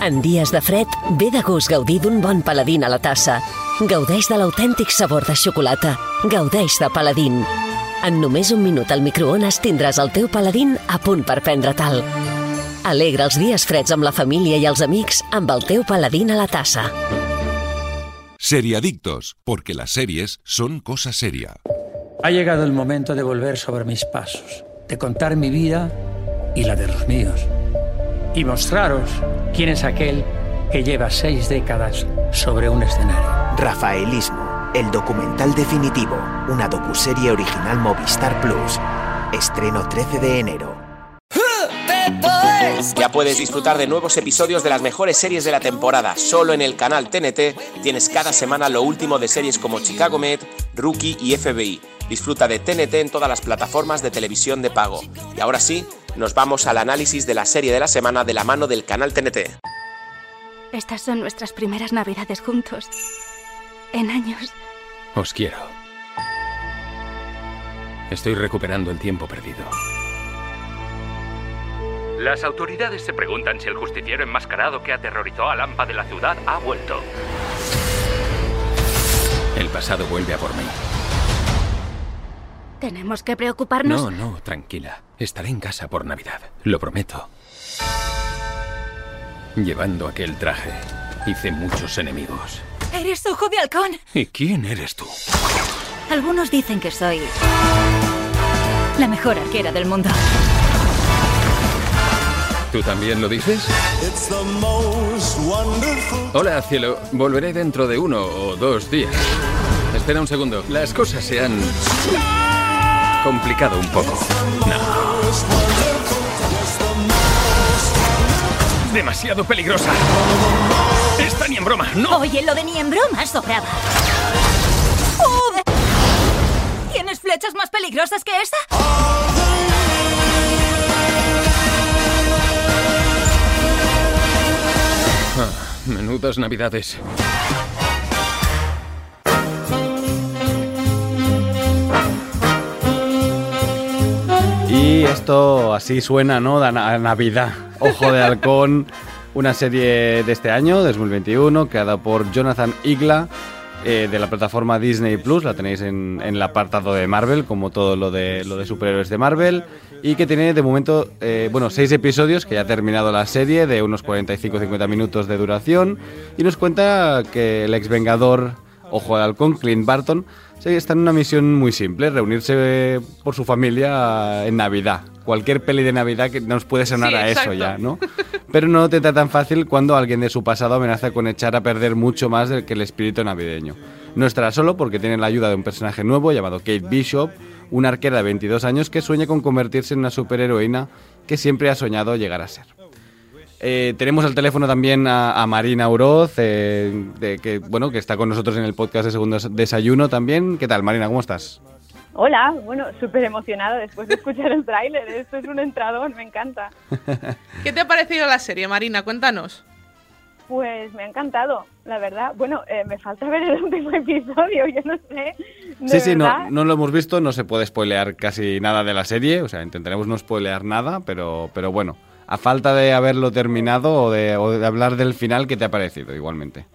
Speaker 12: En dies de fred, ve de gust gaudir bon paladín a la tassa. Gaudeix de l'autèntic sabor de xocolata. Gaudeix de paladín. En només un minut al microones tindràs el teu paladín a punt per prendre tal. Alegra els dies freds amb la família i els amics amb el teu paladín a la tassa.
Speaker 1: Seriadictos, porque las series son cosa seria.
Speaker 13: Ha llegado el momento de volver sobre mis pasos, de contar mi vida y la de los míos. Y mostraros quién es aquel que lleva seis décadas sobre un escenario.
Speaker 14: Rafaelismo, el documental definitivo, una docuserie original Movistar Plus. Estreno 13 de enero.
Speaker 4: Ya puedes disfrutar de nuevos episodios de las mejores series de la temporada. Solo en el canal TNT tienes cada semana lo último de series como Chicago Med, Rookie y FBI. Disfruta de TNT en todas las plataformas de televisión de pago. Y ahora sí, nos vamos al análisis de la serie de la semana de la mano del canal TNT.
Speaker 7: Estas son nuestras primeras navidades juntos. En años.
Speaker 15: Os quiero. Estoy recuperando el tiempo perdido.
Speaker 16: Las autoridades se preguntan si el justiciero enmascarado que aterrorizó a Lampa de la ciudad ha vuelto.
Speaker 15: El pasado vuelve a por mí.
Speaker 7: ¿Tenemos que preocuparnos?
Speaker 15: No, no, tranquila. Estaré en casa por Navidad. Lo prometo. Llevando aquel traje, hice muchos enemigos.
Speaker 7: Eres ojo de halcón.
Speaker 15: ¿Y quién eres tú?
Speaker 7: Algunos dicen que soy la mejor arquera del mundo.
Speaker 15: ¿Tú también lo dices? Hola, cielo. Volveré dentro de uno o dos días. Espera un segundo. Las cosas se han complicado un poco. No. Demasiado peligrosa. Está ni en broma, no.
Speaker 7: Oye, lo de ni en broma sobraba. ¿Tienes flechas más peligrosas que esta?
Speaker 15: Ah, menudas navidades.
Speaker 3: Y esto así suena, ¿no? A Navidad. Ojo de Halcón, una serie de este año, 2021, creada por Jonathan Igla, eh, de la plataforma Disney Plus. La tenéis en, el apartado de Marvel, como todo lo de, lo de superhéroes de Marvel. Y que tiene de momento, eh, bueno, seis episodios, que ya ha terminado la serie, de unos 45-50 minutos de duración. Y nos cuenta que el ex vengador Ojo de Halcón, Clint Barton, está en una misión muy simple, reunirse eh, por su familia en Navidad. Cualquier peli de Navidad que nos puede sonar
Speaker 2: Sí,
Speaker 3: a eso ya, ¿no? Pero no te tan fácil cuando alguien de su pasado amenaza con echar a perder mucho más del que el espíritu navideño. No estará solo porque tiene la ayuda de un personaje nuevo llamado Kate Bishop, una arquera de 22 años que sueña con convertirse en una superheroína que siempre ha soñado llegar a ser. Eh, tenemos al teléfono también a, a Marina Uroz, eh, de que, bueno, que está con nosotros en el podcast de Segundo Desayuno también. ¿Qué tal, Marina? ¿Cómo estás?
Speaker 17: Hola, bueno, súper emocionada después de escuchar el tráiler. Esto es un entradón, me encanta.
Speaker 2: ¿Qué te ha parecido la serie, Marina? Cuéntanos.
Speaker 17: Pues me ha encantado, la verdad. Bueno, eh, me falta ver el último episodio, yo no sé.
Speaker 3: Sí, sí, no, no lo hemos visto, no se puede spoilear casi nada de la serie, o sea, intentaremos no spoilear nada, pero, pero bueno, a falta de haberlo terminado o de, o de hablar del final, ¿qué te ha parecido igualmente?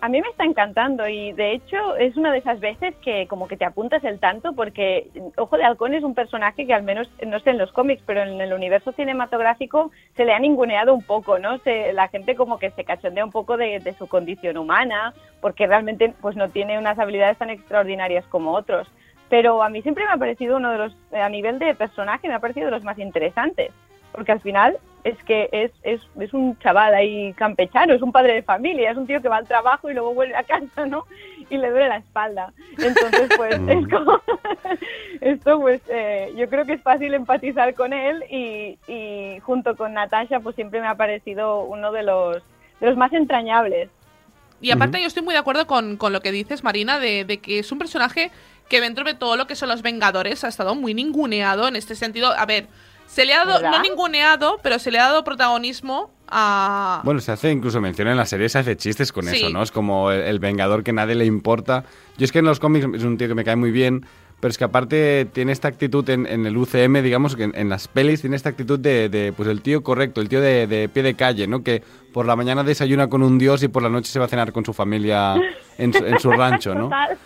Speaker 17: A mí me está encantando y de hecho es una de esas veces que como que te apuntas el tanto porque Ojo de Halcón es un personaje que al menos, no sé en los cómics, pero en el universo cinematográfico se le ha ninguneado un poco, ¿no? Se, la gente como que se cachondea un poco de, de su condición humana porque realmente pues no tiene unas habilidades tan extraordinarias como otros. Pero a mí siempre me ha parecido uno de los, a nivel de personaje, me ha parecido de los más interesantes porque al final es que es, es, es un chaval ahí campechano, es un padre de familia, es un tío que va al trabajo y luego vuelve a casa, ¿no? Y le duele la espalda. Entonces, pues es como... Esto, pues eh, yo creo que es fácil empatizar con él y, y junto con Natasha, pues siempre me ha parecido uno de los, de los más entrañables.
Speaker 2: Y aparte yo estoy muy de acuerdo con, con lo que dices, Marina, de, de que es un personaje que dentro de todo lo que son los Vengadores ha estado muy ninguneado en este sentido. A ver, se le ha dado,
Speaker 17: ¿Verdad?
Speaker 2: no ninguneado, pero se le ha dado protagonismo a...
Speaker 3: Bueno, se hace incluso mención en la serie, se hace chistes con
Speaker 2: Sí.
Speaker 3: eso, ¿no? Es como el, el vengador que nadie le importa. Yo es que en los cómics es un tío que me cae muy bien, pero es que aparte tiene esta actitud en, en el UCM, digamos, que en, en las pelis tiene esta actitud de, de, pues el tío correcto, el tío de, de pie de calle, ¿no? Que por la mañana desayuna con un dios y por la noche se va a cenar con su familia en su, en su rancho, ¿no?
Speaker 17: Total.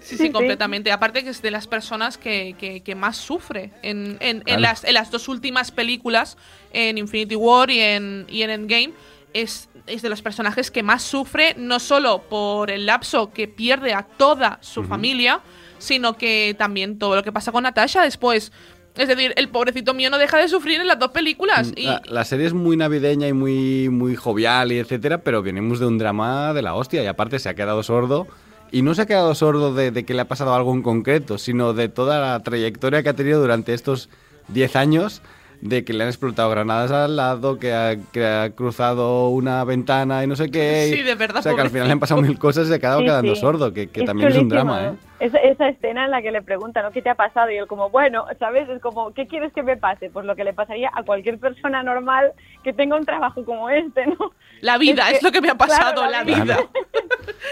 Speaker 2: Sí, sí, completamente. Aparte que es de las personas que, que- que más sufre en, en- las, en las dos últimas películas, en Infinity War y en, y en Endgame, es, es de los personajes que más sufre, no solo por el lapso que pierde a toda su familia, sino que también todo lo que pasa con Natasha después. Es decir, el pobrecito mío no deja de sufrir en las dos películas. Y,
Speaker 3: La, la serie es muy navideña y muy, muy jovial y etcétera, pero venimos de un drama de la hostia y aparte se ha quedado sordo. Y no se ha quedado sordo de, de que le ha pasado algo en concreto, sino de toda la trayectoria que ha tenido durante estos 10 años, de que le han explotado granadas al lado, que ha, que ha cruzado una ventana y no sé qué.
Speaker 2: Sí, de verdad,
Speaker 3: O sea, que al final le han pasado mil cosas y se ha quedado
Speaker 17: Sí,
Speaker 3: quedando
Speaker 17: sí.
Speaker 3: sordo, que, que también es un
Speaker 17: chulísimo,
Speaker 3: drama, ¿eh?
Speaker 17: Esa, esa escena en la que le preguntan, ¿no? ¿Qué te ha pasado? Y él como, bueno, ¿sabes? Es como, ¿qué quieres que me pase? Pues lo que le pasaría a cualquier persona normal que tenga un trabajo como este, ¿no?
Speaker 2: la vida, es,
Speaker 17: que-
Speaker 2: lo que me ha pasado,
Speaker 17: claro,
Speaker 2: la
Speaker 17: vida.
Speaker 2: vida.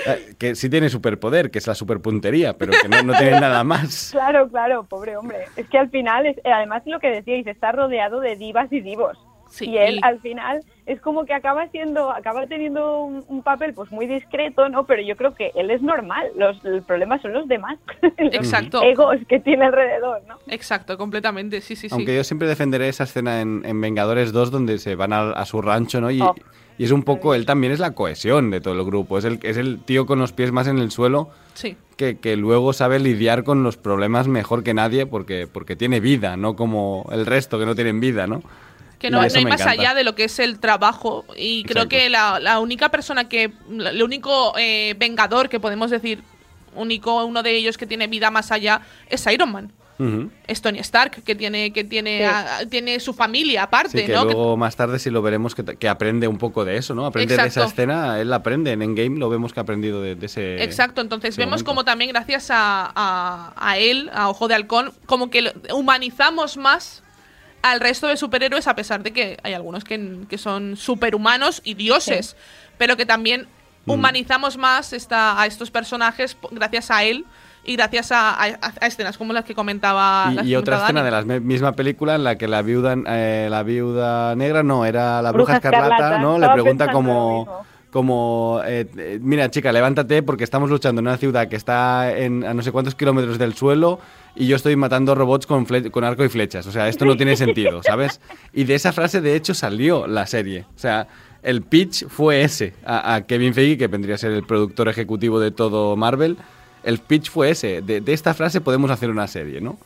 Speaker 3: Eh, Que sí tiene superpoder, que es la superpuntería, pero que no, no tiene nada más.
Speaker 17: Claro, claro, pobre hombre. Es que al final, es, eh, además lo que decíais, está rodeado de divas y divos.
Speaker 2: Sí,
Speaker 17: y él al final es como que acaba siendo, acaba teniendo un, un papel pues muy discreto, ¿no? Pero yo creo que él es normal. Los, el problema son los demás. los
Speaker 2: Exacto.
Speaker 17: egos que tiene alrededor, ¿no?
Speaker 2: Exacto, completamente, sí, sí, sí.
Speaker 3: Aunque yo siempre defenderé esa escena en, en Vengadores 2 donde se van a, a su rancho, ¿no? Y,
Speaker 17: Oh.
Speaker 3: Y es un poco, él también es la cohesión de todo el grupo. Es el, es el tío con los pies más en el suelo
Speaker 2: Sí.
Speaker 3: que, que luego sabe lidiar con los problemas mejor que nadie porque, porque tiene vida, no como el resto que no tienen vida, ¿no?
Speaker 2: Que no, no hay más
Speaker 3: encanta.
Speaker 2: allá de lo que es el trabajo. Y creo que la, la única persona que. El único eh, vengador que podemos decir, único, uno de ellos que tiene vida más allá, es Iron Man.
Speaker 3: Ujú.
Speaker 2: Es Tony Stark, que tiene, que tiene,
Speaker 17: Sí.
Speaker 2: a- tiene su familia aparte,
Speaker 3: Sí, que
Speaker 2: ¿no? Que-
Speaker 3: luego más tarde sí lo veremos que, que aprende un poco de eso, ¿no? Aprende de esa escena, él aprende. En Endgame lo vemos que ha aprendido de, de ese...
Speaker 2: Exacto, entonces
Speaker 3: ese
Speaker 2: vemos
Speaker 3: momento.
Speaker 2: como también gracias a, a- a él, a Ojo de Halcón, como que lo- humanizamos más al resto de superhéroes, a pesar de que hay algunos que, que son superhumanos y dioses, pero que también
Speaker 3: Mm.
Speaker 2: humanizamos más esta, a estos personajes gracias a él y gracias a, a- a escenas como las que comentaba las
Speaker 3: Y,
Speaker 2: que
Speaker 3: otra
Speaker 2: comentaba
Speaker 3: escena
Speaker 2: Dani.
Speaker 3: de la misma película en la que la viuda, eh, la viuda negra, no, era la bruja,
Speaker 17: Bruja
Speaker 3: escarlata,
Speaker 17: Escarlata,
Speaker 3: ¿no? Le pregunta como, como eh, eh, mira chica, levántate porque estamos luchando en una ciudad que está en, a no sé cuántos kilómetros del suelo y yo estoy matando robots con, fle- con arco y flechas. O sea, esto no tiene sentido, ¿sabes? Y de esa frase, de hecho, salió la serie. O sea, el pitch fue ese a, a Kevin Feige, que vendría a ser el productor ejecutivo de todo Marvel. El pitch fue ese. De, de esta frase podemos hacer una serie, ¿no?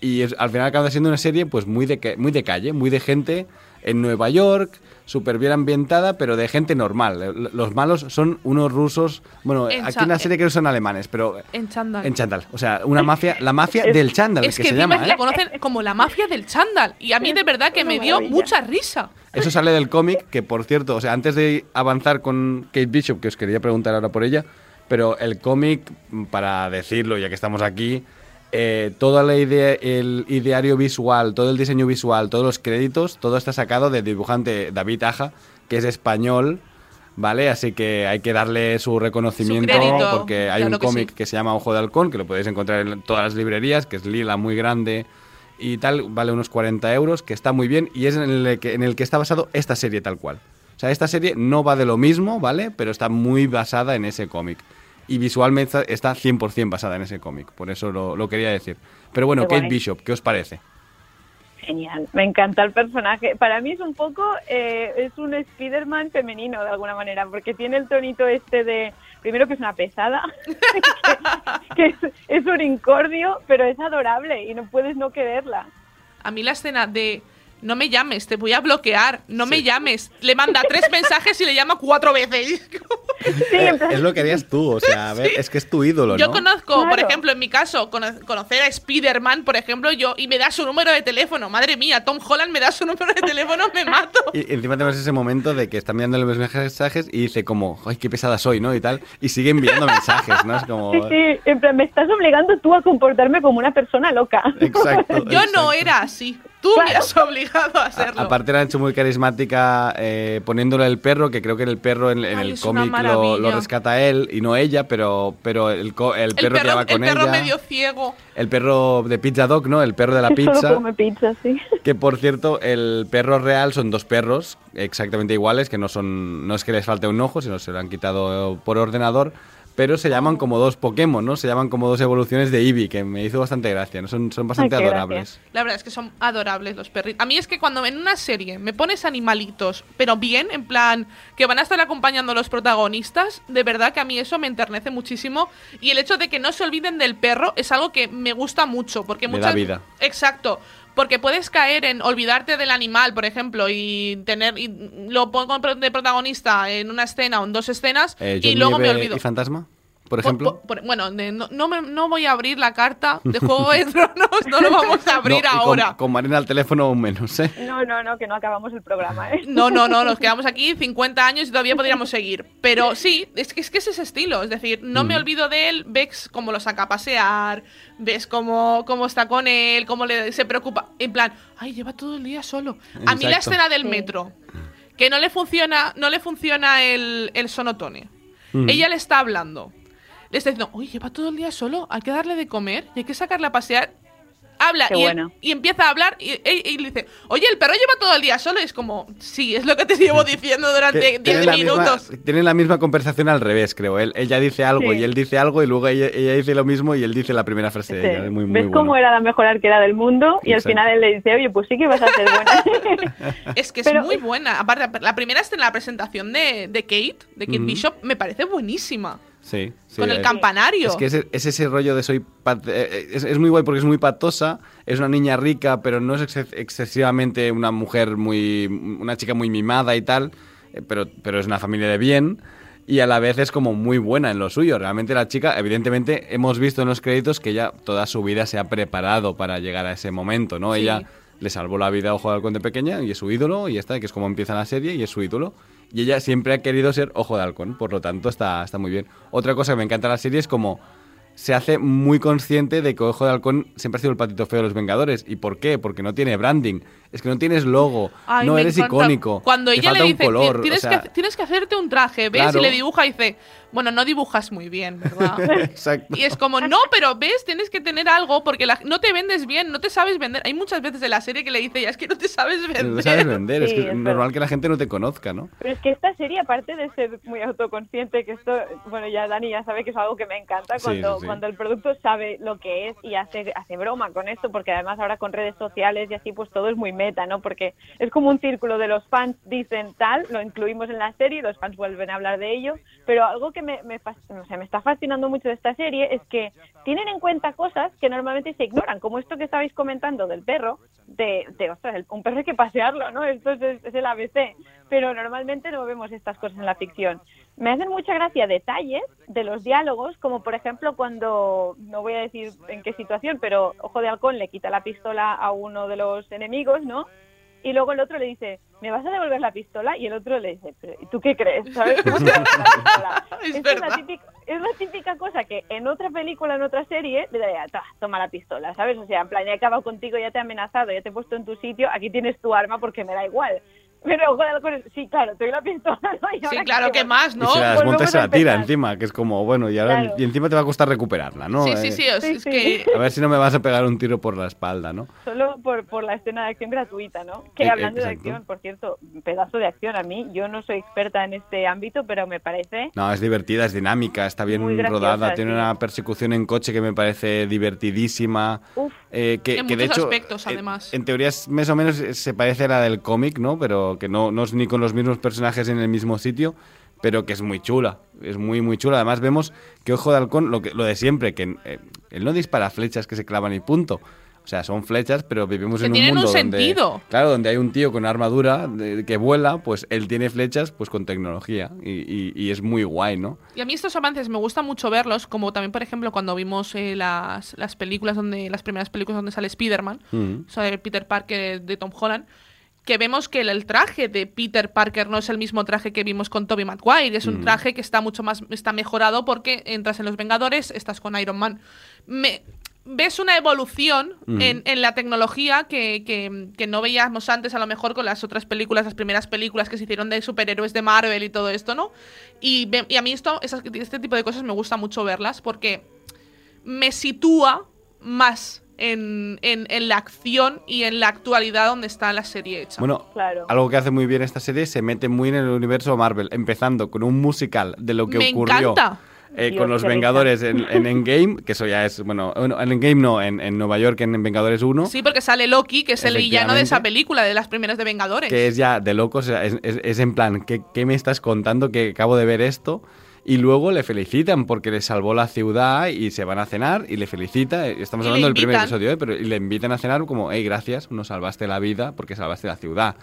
Speaker 3: Y es- al final acaba siendo una serie pues muy de, ca- muy de calle, muy de gente en Nueva York, súper bien ambientada, pero de gente normal. L- Los malos son unos rusos, bueno,
Speaker 2: En
Speaker 3: aquí en la serie creo que son alemanes, pero
Speaker 2: En chándal.
Speaker 3: en chándal. O sea, una mafia, la mafia del chándal,
Speaker 2: Es
Speaker 3: que,
Speaker 2: que,
Speaker 3: se llama.
Speaker 2: la
Speaker 3: ¿eh?
Speaker 2: conocen como la mafia del chándal. Y a mí de verdad que me dio mucha risa.
Speaker 3: Eso sale del cómic, que por cierto, o sea, antes de avanzar con Kate Bishop, que os quería preguntar ahora por ella, pero el cómic, para decirlo, ya que estamos aquí, eh, toda la idea, el ideario visual, todo el diseño visual, todos los créditos, todo está sacado del dibujante David Aja, que es español, ¿vale? Así que hay que darle su reconocimiento
Speaker 2: Su crédito,
Speaker 3: porque hay
Speaker 2: claro
Speaker 3: un
Speaker 2: que
Speaker 3: cómic
Speaker 2: sí.
Speaker 3: que se llama Ojo de Halcón, que lo podéis encontrar en todas las librerías, que es lila, muy grande y tal, vale unos 40 euros, que está muy bien y es en el que, en el que está basado esta serie tal cual. O sea, esta serie no va de lo mismo, ¿vale? Pero está muy basada en ese cómic. Y visualmente está 100% basada en ese cómic, por eso lo, lo quería decir. Pero bueno,
Speaker 17: Qué
Speaker 3: Kate
Speaker 17: guay.
Speaker 3: Bishop, ¿qué os parece?
Speaker 17: Genial, me encanta el personaje. Para mí es un poco, eh, es un Spider-Man femenino de alguna manera, porque tiene el tonito este de, primero que es una pesada, que, que es, es un incordio, pero es adorable y no puedes no quererla.
Speaker 2: A mí la escena de no me llames, te voy a bloquear, no me llames. Le manda tres mensajes y le llama cuatro veces.
Speaker 3: Eh, es lo que harías tú, o sea, a ver, es que es tu ídolo,
Speaker 2: Yo
Speaker 3: ¿no?
Speaker 2: conozco, por ejemplo, en mi caso, cono- conocer a Spider-Man, por ejemplo, yo y me da su número de teléfono. Madre mía, Tom Holland me da su número de teléfono, me mato.
Speaker 3: Y encima tenemos ese momento de que está enviando los mensajes y dice como, ay, qué pesada soy, ¿no? Y tal. Y sigue enviando mensajes, ¿no? Es como...
Speaker 17: Sí, sí, en plan, me estás obligando tú a comportarme como una persona loca.
Speaker 3: Exacto.
Speaker 2: Yo no era así. Tú me has obligado a hacerlo.
Speaker 3: Aparte la han hecho muy carismática eh, poniéndole el perro, que creo que el perro en, en
Speaker 2: Ay,
Speaker 3: el cómic lo, rescata él y no ella, pero, pero el, co- el
Speaker 2: el
Speaker 3: perro, que
Speaker 2: perro,
Speaker 3: va
Speaker 2: el
Speaker 3: con
Speaker 2: perro
Speaker 3: ella.
Speaker 2: medio ciego.
Speaker 3: El perro de Pizza Dog, ¿no? El perro de la
Speaker 17: Que solo
Speaker 3: pizza.
Speaker 17: come pizza, sí.
Speaker 3: Que por cierto, el perro real son dos perros exactamente iguales, que no son no es que les falte un ojo, sino se lo han quitado por ordenador, pero se llaman como dos Pokémon, ¿no? Se llaman como dos evoluciones de Eevee, que me hizo bastante gracia, ¿no? Son, son bastante
Speaker 2: qué
Speaker 3: adorables.
Speaker 2: La verdad es que son adorables los perritos. A mí es que cuando en una serie me pones animalitos, pero bien, en plan, que van a estar acompañando a los protagonistas, de verdad que a mí eso me enternece muchísimo. Y el hecho de que no se olviden del perro es algo que me gusta mucho, porque muchas
Speaker 3: vida.
Speaker 2: Exacto. Porque puedes caer en olvidarte del animal, por ejemplo, y tener y lo pongo de protagonista en una escena o en dos escenas
Speaker 3: Eh,
Speaker 2: y luego me olvido.
Speaker 3: y Fantasma, por
Speaker 2: Po-
Speaker 3: ejemplo.
Speaker 2: por- bueno, de- no, no, me- no voy a abrir la carta de Juego de Tronos, no lo vamos a abrir
Speaker 3: No, y con-
Speaker 2: ahora.
Speaker 3: Con, Marina al teléfono aún menos, ¿eh?
Speaker 17: No, no, no, que no acabamos el programa, ¿eh?
Speaker 2: No, no, no, nos quedamos aquí 50 años y todavía podríamos seguir. Pero sí, es que es, que es ese estilo. Es decir, no me olvido de él, ves cómo lo saca a pasear, ves cómo, cómo está con él, cómo le, se preocupa. En plan, ay, lleva todo el día solo. A mí la escena del
Speaker 17: Sí.
Speaker 2: metro, que no le funciona, no le funciona el, el sonotone.
Speaker 3: Mm.
Speaker 2: Ella le está hablando. Le está diciendo, oye, lleva todo el día solo, hay que darle de comer y hay que sacarle a pasear. Habla y,
Speaker 17: bueno.
Speaker 2: y empieza a hablar y, y- y le dice, oye, el perro lleva todo el día solo. Y es como, sí, es lo que te llevo diciendo durante
Speaker 3: Que
Speaker 2: 10
Speaker 3: tienen la misma-
Speaker 2: minutos.
Speaker 3: tienen la misma conversación al revés, creo. Él, ella dice algo
Speaker 17: Sí.
Speaker 3: y él dice algo y luego ella, ella dice lo mismo y él dice la primera frase de ella. Es muy, muy
Speaker 17: ¿Ves
Speaker 3: bueno.
Speaker 17: cómo era la mejor arquera del mundo? Y al final él le dice, oye, pues sí que vas a ser buena.
Speaker 2: Es que es
Speaker 17: Pero-
Speaker 2: muy buena. Aparte, la primera es en la presentación de, de Kate, de Kate. Bishop, me parece buenísima.
Speaker 3: Sí, sí,
Speaker 2: Con el
Speaker 3: es-
Speaker 2: campanario.
Speaker 3: Es que es, es ese rollo de soy... pat- eh, Es, es muy guay porque es muy patosa, es una niña rica, pero no es exce- excesivamente una mujer muy... una chica muy mimada y tal, eh, pero, pero es una familia de bien y a la vez es como muy buena en lo suyo. Realmente la chica, evidentemente, hemos visto en los créditos que ella toda su vida se ha preparado para llegar a ese momento, ¿no?
Speaker 2: Sí.
Speaker 3: Ella le salvó la vida a Ojo de Halcón de pequeña y es su ídolo y está, que es como empieza la serie y es su ídolo. Y ella siempre ha querido ser Ojo de Halcón, por lo tanto está, está muy bien. Otra cosa que me encanta de la serie es como se hace muy consciente de que Ojo de Halcón siempre ha sido el patito feo de los Vengadores. ¿Y por qué? Porque no tiene branding. Es que no tienes logo,
Speaker 2: Ay,
Speaker 3: no eres
Speaker 2: encanta.
Speaker 3: icónico.
Speaker 2: Cuando ella
Speaker 3: falta
Speaker 2: le
Speaker 3: un
Speaker 2: dice,
Speaker 3: color,
Speaker 2: tienes,
Speaker 3: o sea,
Speaker 2: que, tienes que hacerte un traje, ¿ves?
Speaker 3: Claro.
Speaker 2: Y le dibuja y dice, bueno, no dibujas muy bien, ¿verdad?
Speaker 3: Exacto.
Speaker 2: Y es como, no, pero ves, tienes que tener algo porque la- no te vendes bien, no te sabes vender. Hay muchas veces en la serie que le dice, ya es que no te sabes vender.
Speaker 3: No sabes vender, es
Speaker 17: Sí,
Speaker 3: que
Speaker 17: es
Speaker 3: es
Speaker 17: verdad.
Speaker 3: normal que la gente no te conozca, ¿no?
Speaker 17: Pero es que esta serie, aparte de ser muy autoconsciente, que esto, bueno, ya Dani ya sabe que es algo que me encanta, cuando,
Speaker 3: sí, sí.
Speaker 17: cuando el producto sabe lo que es y hace, hace broma con esto, porque además ahora con redes sociales y así, pues todo es muy meta, ¿no? Porque es como un círculo de los fans dicen tal, lo incluimos en la serie, los fans vuelven a hablar de ello, pero algo que me, o sea, me está fascinando mucho de esta serie es que tienen en cuenta cosas que normalmente se ignoran, como esto que estabais comentando del perro, de, de ostras, el- un perro hay que pasearlo, ¿no? Esto es, es el ABC, pero normalmente no vemos estas cosas en la ficción. Me hacen mucha gracia detalles de los diálogos, como por ejemplo cuando, no voy a decir en qué situación, pero Ojo de Halcón le quita la pistola a uno de los enemigos, ¿no? Y luego el otro le dice, ¿me vas a devolver la pistola? Y el otro le dice, "¿Pero, ¿y tú qué crees? ¿Sabes? ¿Cómo te devuelvo la pistola?
Speaker 2: Es
Speaker 17: es, la típica, es la típica cosa que en otra película, en otra serie, le daría, "Ta, toma la pistola, ¿sabes? O sea, en plan, ya he acabado contigo, ya te he amenazado, ya te he puesto en tu sitio, aquí tienes tu arma porque me da igual. Pero ojo de halcón, sí, claro, te doy la pistola, ¿no? Y
Speaker 2: Sí,
Speaker 17: ahora
Speaker 2: claro, ¿qué más,
Speaker 3: Y
Speaker 2: no?
Speaker 3: se la desmonta y se la tira encima, que es como, bueno, y, ahora,
Speaker 17: Claro.
Speaker 3: y encima te va a costar recuperarla, ¿no?
Speaker 2: Sí, sí,
Speaker 3: Eh,
Speaker 2: sí, es, es que...
Speaker 3: A ver si no me vas a pegar un tiro por la espalda, ¿no?
Speaker 17: Solo por, por la escena de acción gratuita, ¿no? Que
Speaker 3: Eh,
Speaker 17: hablando de acción, por cierto, pedazo de acción a mí. Yo no soy experta en este ámbito, pero me parece
Speaker 3: No, es divertida, es dinámica, está bien
Speaker 17: Muy graciosa,
Speaker 3: rodada, tiene
Speaker 17: sí.
Speaker 3: una persecución en coche que me parece divertidísima.
Speaker 17: Uf.
Speaker 3: eh, que,
Speaker 2: En
Speaker 3: que de hecho,
Speaker 2: aspectos,
Speaker 3: eh,
Speaker 2: además.
Speaker 3: En teoría es más o menos eh, se parece a la del cómic, ¿no? Pero que no, no es ni con los mismos personajes en el mismo sitio, pero que es muy chula. Es muy, muy chula. Además vemos que Ojo de Halcón, lo, que, lo de siempre, que eh, él no dispara flechas que se clavan y punto. O sea, son flechas, pero vivimos
Speaker 2: Que
Speaker 3: en un
Speaker 2: un
Speaker 3: mundo donde,
Speaker 2: sentido.
Speaker 3: claro, donde hay un tío con armadura de- que vuela, pues él tiene flechas, pues con tecnología y, y- y es muy guay, ¿no?
Speaker 2: Y a mí estos avances me gusta mucho verlos, como también, por ejemplo, cuando vimos eh, las, las películas donde, las primeras películas donde sale Spider-Man, o sea, de Peter Parker de Tom Holland, que vemos que el, traje de Peter Parker no es el mismo traje que vimos con Tobey Maguire, es un
Speaker 3: Ujú.
Speaker 2: traje que está mucho más, está mejorado porque entras en los Vengadores, estás con Iron Man. Me, ves una evolución
Speaker 3: Ujú.
Speaker 2: en, en la tecnología que, que- que no veíamos antes, a lo mejor con las otras películas, las primeras películas que se hicieron de superhéroes de Marvel y todo esto, ¿no? Y, a mí esto, esas- este tipo de cosas me gusta mucho verlas porque me sitúa más en, en- en la acción y en la actualidad donde está la serie hecha.
Speaker 3: Bueno,
Speaker 17: Claro.
Speaker 3: algo que hace muy bien esta serie se mete muy en el universo Marvel, empezando con un musical de lo que
Speaker 2: Me
Speaker 3: ocurrió
Speaker 2: encanta.
Speaker 3: eh,
Speaker 17: Dios,
Speaker 3: con los. Vengadores en, en Endgame, que eso ya es, bueno, en Endgame no, en, en Nueva York en Vengadores 1,
Speaker 2: Sí, porque sale Loki, que es el villano de esa película, de las primeras de Vengadores.
Speaker 3: que es ya de locos, o sea, es, es- es en plan, ¿qué, qué me estás contando que acabo de ver esto? Y luego le felicitan porque le salvó la ciudad y se van a cenar y le felicita. eh, Estamos
Speaker 2: Y
Speaker 3: hablando del primer episodio, ¿eh? pero y le invitan a cenar como, hey, gracias, nos salvaste la vida porque salvaste la ciudad.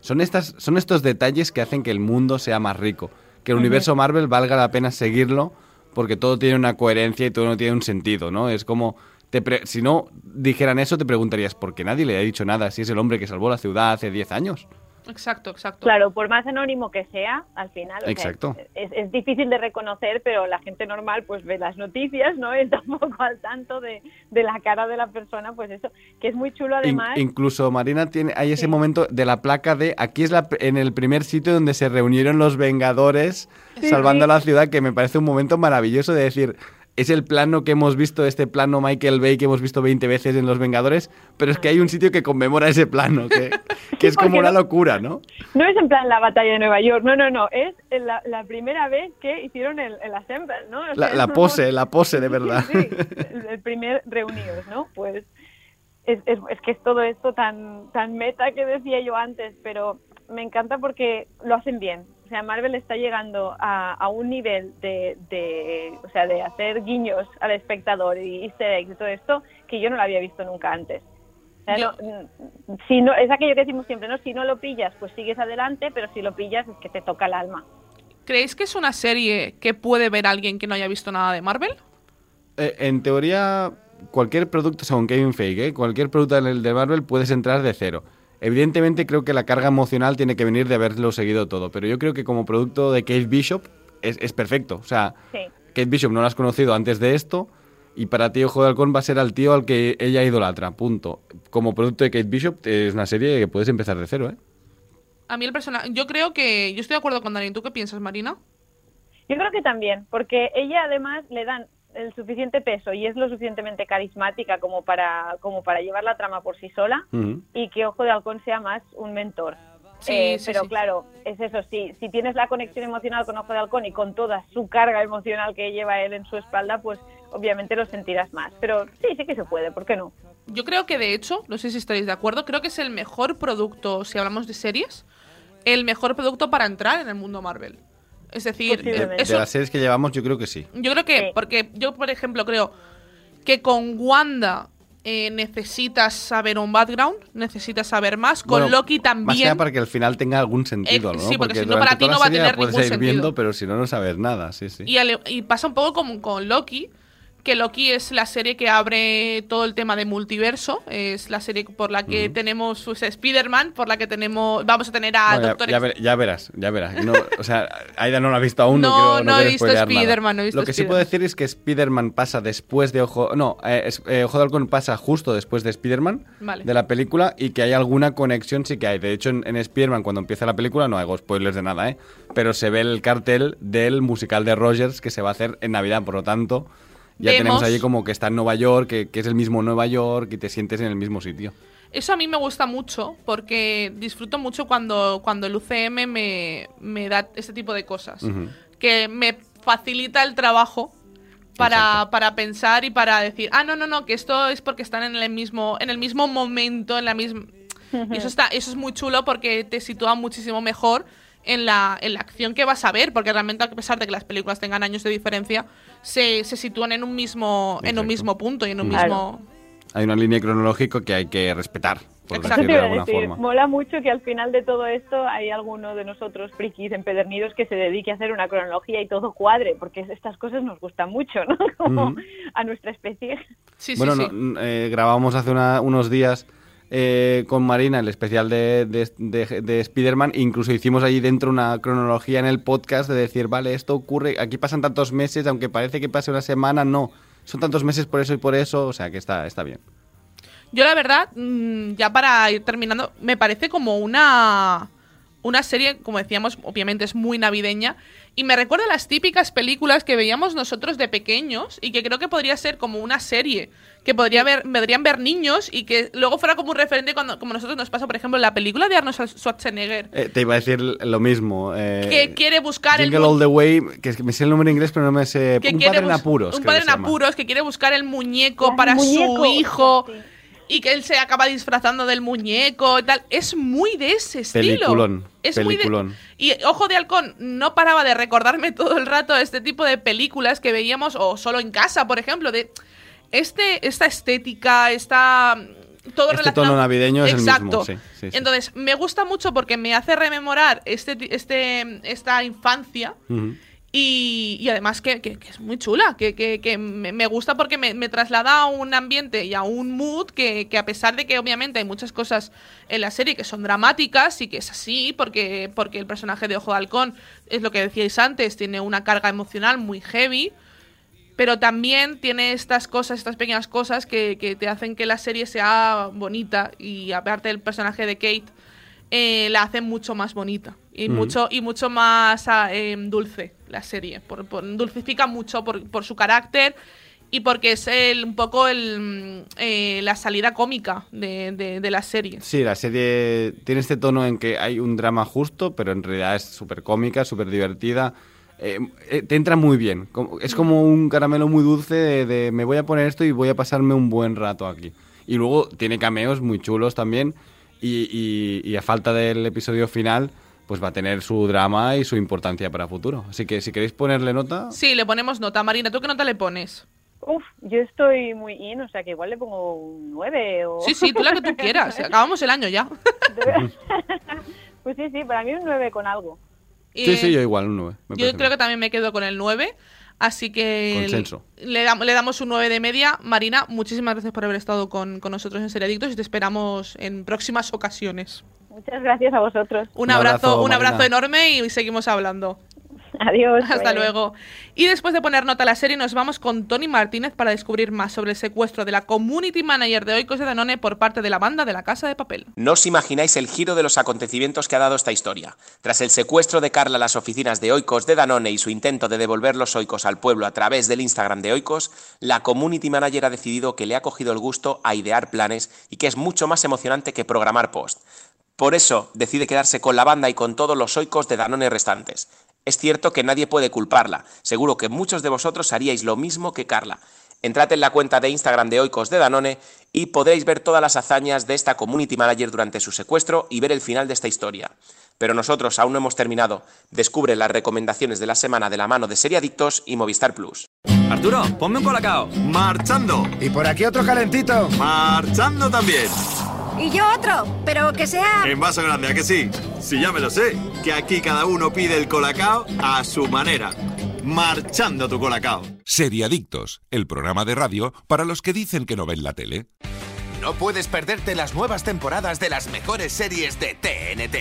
Speaker 3: Son, estas, son estos detalles que hacen que el mundo sea más rico, que el universo Marvel valga la pena seguirlo porque todo tiene una coherencia y todo no tiene un sentido, ¿no? Es como, te pre- si no dijeran eso te preguntarías, ¿por qué nadie le ha dicho nada si es el hombre que salvó la ciudad hace 10 años?
Speaker 2: Exacto, exacto.
Speaker 17: Claro, por más anónimo que sea, al final, o sea,
Speaker 3: Exacto.
Speaker 17: es, es difícil de reconocer, pero la gente normal pues ve las noticias, ¿no? Y está un poco al tanto de, de la cara de la persona, pues eso, que es muy chulo
Speaker 3: In-
Speaker 17: además.
Speaker 3: incluso Marina tiene hay ese momento de la placa de aquí es la, en el primer sitio donde se reunieron los Vengadores
Speaker 17: Sí,
Speaker 3: salvando
Speaker 17: sí.
Speaker 3: la ciudad que me parece un momento maravilloso de decir es el plano que hemos visto este plano Michael Bay que hemos visto 20 veces en los Vengadores pero es que hay un sitio que conmemora ese plano que, que es como una
Speaker 17: no-
Speaker 3: locura ¿no?
Speaker 17: No es en plan la batalla de Nueva York, no, no, no, es la, la primera vez que hicieron el, el assemble, ¿no? O
Speaker 3: la,
Speaker 17: sea,
Speaker 3: pose la pose de verdad
Speaker 17: Sí, el, el primer reunidos, ¿no? Pues es, es, es que es todo esto tan, tan meta que decía yo antes, pero me encanta porque lo hacen bien. O sea, Marvel está llegando a, a un nivel de, de, o sea, de hacer guiños al espectador y easter eggs y todo esto que yo no lo había visto nunca antes. O sea, no- mm, si no, es aquello que decimos siempre, ¿no? Si no lo pillas, pues sigues adelante, pero si lo pillas es que te toca el alma.
Speaker 2: ¿Creéis que es una serie que puede ver alguien que no haya visto nada de Marvel?
Speaker 3: Eh, en teoría, cualquier producto, según Kevin Feige, ¿eh? cualquier producto del de Marvel puedes entrar de cero. Evidentemente creo que la carga emocional tiene que venir de haberlo seguido todo, pero yo creo que como producto de Kate Bishop es, es perfecto. O sea,
Speaker 17: Sí.
Speaker 3: Kate Bishop no la has conocido antes de esto y para ti Ojo de Halcón va a ser al tío al que ella idolatra, punto. Como producto de Kate Bishop es una serie que puedes empezar de cero, ¿eh?
Speaker 2: A mí el personaje... Yo creo que... Yo estoy de acuerdo con Dani. ¿Tú qué piensas, Marina?
Speaker 17: Yo creo que también, porque ella además le dan el suficiente peso y es lo suficientemente carismática como para como para llevar la trama por sí sola y que Ojo de Halcón sea más un mentor.
Speaker 2: Sí,
Speaker 17: Eh,
Speaker 2: sí,
Speaker 17: pero
Speaker 2: sí.
Speaker 17: claro, es eso, sí, si tienes la conexión emocional con Ojo de Halcón y con toda su carga emocional que lleva él en su espalda, pues obviamente lo sentirás más. Pero sí, sí que se puede, ¿por qué no?
Speaker 2: Yo creo que de hecho, no sé si estaréis de acuerdo, creo que es el mejor producto, si hablamos de series, el mejor producto para entrar en el mundo Marvel. Es decir, eh,
Speaker 3: De
Speaker 2: eso,
Speaker 3: las series que llevamos yo creo que sí.
Speaker 2: yo creo que, porque yo por ejemplo creo que con Wanda eh, necesitas saber un background, necesitas saber más, con
Speaker 3: Bueno,
Speaker 2: Loki
Speaker 3: Más
Speaker 2: también.
Speaker 3: nada para que al final tenga algún sentido,
Speaker 2: Eh,
Speaker 3: ¿no?
Speaker 2: sí, porque si no, para ti no va a tener
Speaker 3: puedes
Speaker 2: ningún
Speaker 3: ir
Speaker 2: sentido.
Speaker 3: viendo, pero si no, no sabes nada, sí, sí.
Speaker 2: Y, al- y pasa un poco como con Loki, que Loki es la serie que abre todo el tema de multiverso. Es la serie por la que tenemos pues, Spider-Man, por la que tenemos vamos a tener a Doctor
Speaker 3: ya ver- ya verás, ya verás. No, o sea, Aida no lo ha visto aún. No,
Speaker 2: No,
Speaker 3: quiero,
Speaker 2: no he
Speaker 3: quiero
Speaker 2: visto. Spider-Man, no he visto
Speaker 3: Lo que sí puedo decir es que Spider-Man pasa después de Ojo... No, eh, es- eh, Ojo de Halcón pasa justo después de Spider-Man,
Speaker 2: Vale.
Speaker 3: de la película, y que hay alguna conexión sí que hay. De hecho, en, en Spider-Man, cuando empieza la película, no hago spoilers de nada, ¿eh? Pero se ve el cartel del musical de Rogers que se va a hacer en Navidad, por lo tanto... Ya
Speaker 2: Vemos-
Speaker 3: tenemos allí como que está en Nueva York, que, que es el mismo Nueva York y te sientes en el mismo sitio.
Speaker 2: Eso a mí me gusta mucho porque disfruto mucho cuando, cuando el UCM me, me da este tipo de cosas. Que me facilita el trabajo para, para pensar y para decir, ah, no, no, no, que esto es porque están en el mismo, en el mismo momento, en la misma... Y eso, está, eso es muy chulo porque te sitúa muchísimo mejor en la, en la acción que vas a ver, porque realmente a pesar de que las películas tengan años de diferencia, se, se sitúan en un mismo, en un mismo punto y en un
Speaker 3: Claro.
Speaker 2: mismo...
Speaker 3: Hay una línea cronológica que hay que respetar, por de alguna
Speaker 17: decir,
Speaker 3: forma.
Speaker 17: mola mucho que al final de todo esto hay alguno de nosotros frikis empedernidos que se dedique a hacer una cronología y todo cuadre, porque estas cosas nos gustan mucho, ¿no? Como a nuestra especie.
Speaker 3: bueno, no- n- eh, grabamos hace una- unos días eh, con Marina el especial de, de, de- de Spider-Man. Incluso hicimos allí dentro una cronología en el podcast de decir, vale, esto ocurre, aquí pasan tantos meses, aunque parece que pase una semana, no. Son tantos meses por eso y por eso, o sea que está, está bien.
Speaker 2: Yo la verdad, mm, ya para ir terminando, me parece como una una serie, como decíamos, obviamente es muy navideña y me recuerda a las típicas películas que veíamos nosotros de pequeños y que creo que podría ser como una serie que podría ver, podrían ver niños y que luego fuera como un referente cuando como nosotros nos pasa, por ejemplo, en la película de Arnold Schwarzenegger,
Speaker 3: Eh, te iba a decir lo mismo. eh,
Speaker 2: que quiere buscar el
Speaker 3: Jingle
Speaker 2: mu-
Speaker 3: All the Way, que es que me sé el nombre en inglés, pero no me sé.
Speaker 2: que
Speaker 3: un padre en apuros.
Speaker 2: un padre
Speaker 3: que
Speaker 2: en apuros que quiere buscar el muñeco
Speaker 17: El
Speaker 2: para
Speaker 17: muñeco,
Speaker 2: su hijo y que él se acaba disfrazando del muñeco y tal. Es muy de ese estilo.
Speaker 3: Peliculón,
Speaker 2: Es muy de-
Speaker 3: peliculón.
Speaker 2: y Ojo de Halcón no paraba de recordarme todo el rato este tipo de películas que veíamos, o solo en casa, por ejemplo, de este, esta estética, esta. Todo
Speaker 3: Este
Speaker 2: relacionado-
Speaker 3: tono navideño es el
Speaker 2: Exacto.
Speaker 3: mismo, sí, sí, sí.
Speaker 2: Entonces, me gusta mucho porque me hace rememorar este, este, esta infancia. Y, además que, es muy chula, que, me, gusta porque me, traslada a un ambiente y a un mood que, a pesar de que obviamente hay muchas cosas en la serie que son dramáticas y que es así, porque, porque el personaje de Ojo de Halcón, es lo que decíais antes, tiene una carga emocional muy heavy, pero también tiene estas cosas, estas pequeñas cosas que, que te hacen que la serie sea bonita y aparte el personaje de Kate eh, la hace mucho más bonita y
Speaker 3: Ujú.
Speaker 2: mucho y mucho más em, dulce la serie por, por- dulcifica mucho por, por su carácter y porque es el, un poco el, mm, eh, la salida cómica de, de- de la serie
Speaker 3: Sí, la serie tiene este tono en que hay un drama justo, pero en realidad es súper cómica, súper divertida. Eh, eh, te entra muy bien. Es como un caramelo muy dulce de, de me voy a poner esto y voy a pasarme un buen rato aquí. Y luego tiene cameos muy chulos también. Y, y- y a falta del episodio final, pues va a tener su drama y su importancia para futuro. Así que si queréis ponerle nota,
Speaker 2: sí le ponemos nota Marina ¿tú qué nota le pones?
Speaker 17: Uf, yo estoy muy in, o sea que igual le pongo un 9 o...
Speaker 2: sí sí tú la que tú quieras acabamos el año ya
Speaker 17: Pues sí, sí, para mí un 9 con algo.
Speaker 3: sí,
Speaker 2: Eh,
Speaker 3: sí, yo igual, un 9. me
Speaker 2: Yo creo que también me quedo con el 9. Así que
Speaker 3: Consenso.
Speaker 2: le, le damos un 9 de media. Marina, muchísimas gracias por haber estado con, con nosotros en Seriadictos y te esperamos en próximas ocasiones.
Speaker 17: Muchas gracias a vosotros.
Speaker 2: Un, abrazo, un abrazo enorme y seguimos hablando.
Speaker 17: Adiós.
Speaker 2: Hasta
Speaker 17: Bye.
Speaker 2: luego. Y después de poner nota a la serie, nos vamos con Tony Martínez para descubrir más sobre el secuestro de la community manager de Oikos de Danone por parte de la banda de la Casa de Papel.
Speaker 4: No os imagináis el giro de los acontecimientos que ha dado esta historia. Tras el secuestro de Carla a las oficinas de Oikos de Danone y su intento de devolver los Oikos al pueblo a través del Instagram de Oikos, la community manager ha decidido que le ha cogido el gusto a idear planes y que es mucho más emocionante que programar post. Por eso decide quedarse con la banda y con todos los Oikos de Danone restantes. Es cierto que nadie puede culparla. Seguro que muchos de vosotros haríais lo mismo que Carla. Entrad en la cuenta de Instagram de Oikos de Danone y podréis ver todas las hazañas de esta community manager durante su secuestro y ver el final de esta historia. Pero nosotros aún no hemos terminado. Descubre las recomendaciones de la semana de la mano de Seriadictos y Movistar Plus.
Speaker 6: Arturo, ponme un colacao. Marchando.
Speaker 5: Y por aquí otro calentito.
Speaker 6: Marchando también.
Speaker 8: Y yo otro, pero que sea...
Speaker 6: En vaso grande, ¿a que sí? Si ya me lo sé, que aquí cada uno pide el colacao a su manera. marchando tu colacao.
Speaker 1: Seriadictos, el programa de radio para los que dicen que no ven la tele.
Speaker 11: No puedes perderte las nuevas temporadas de las mejores series de TNT.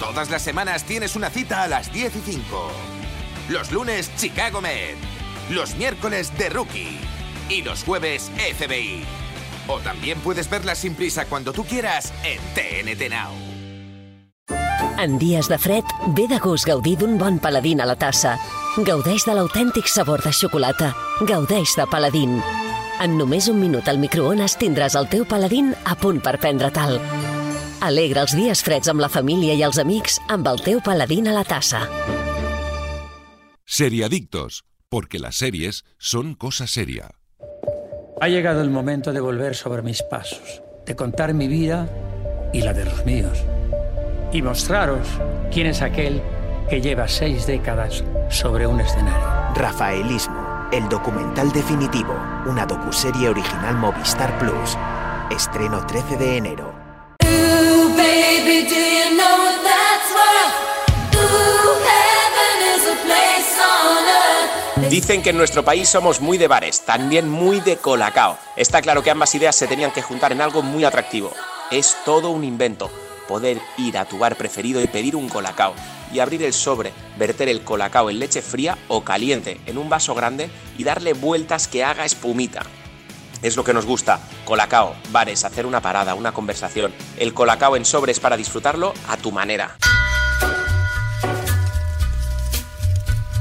Speaker 11: Todas las semanas tienes una cita a las 10 y 5. Los lunes, Chicago Med. Los miércoles, The Rookie. Y los jueves, FBI. O también puedes verlas sin prisa cuando tú quieras en TNT Now.
Speaker 12: En dies de fred, ve de gust gaudir d'un bon paladín a la tassa. Gaudeix de l'autèntic sabor de xocolata. Gaudeix de paladín. En només un minut al microones tindràs el teu paladín a punt per prendre tal. Alegra els dies freds amb la família i els amics amb el teu paladín a la tassa.
Speaker 1: Seriadictos, porque las series son cosa seria.
Speaker 13: Ha llegado el momento de volver sobre mis pasos, de contar mi vida y la de los míos. Y mostraros quién es aquel que lleva seis décadas sobre un escenario.
Speaker 14: Rafaelismo, el documental definitivo, una docuserie original Movistar Plus. Estreno 13 de enero.
Speaker 5: Ooh, baby, do you know what that's
Speaker 4: Dicen que en nuestro país somos muy de bares, también muy de colacao. Está claro que ambas ideas se tenían que juntar en algo muy atractivo. Es todo un invento. Poder ir a tu bar preferido y pedir un colacao. Y abrir el sobre, verter el colacao en leche fría o caliente en un vaso grande y darle vueltas que haga espumita. Es lo que nos gusta. Colacao, bares, hacer una parada, una conversación. El colacao en sobres para disfrutarlo a tu manera.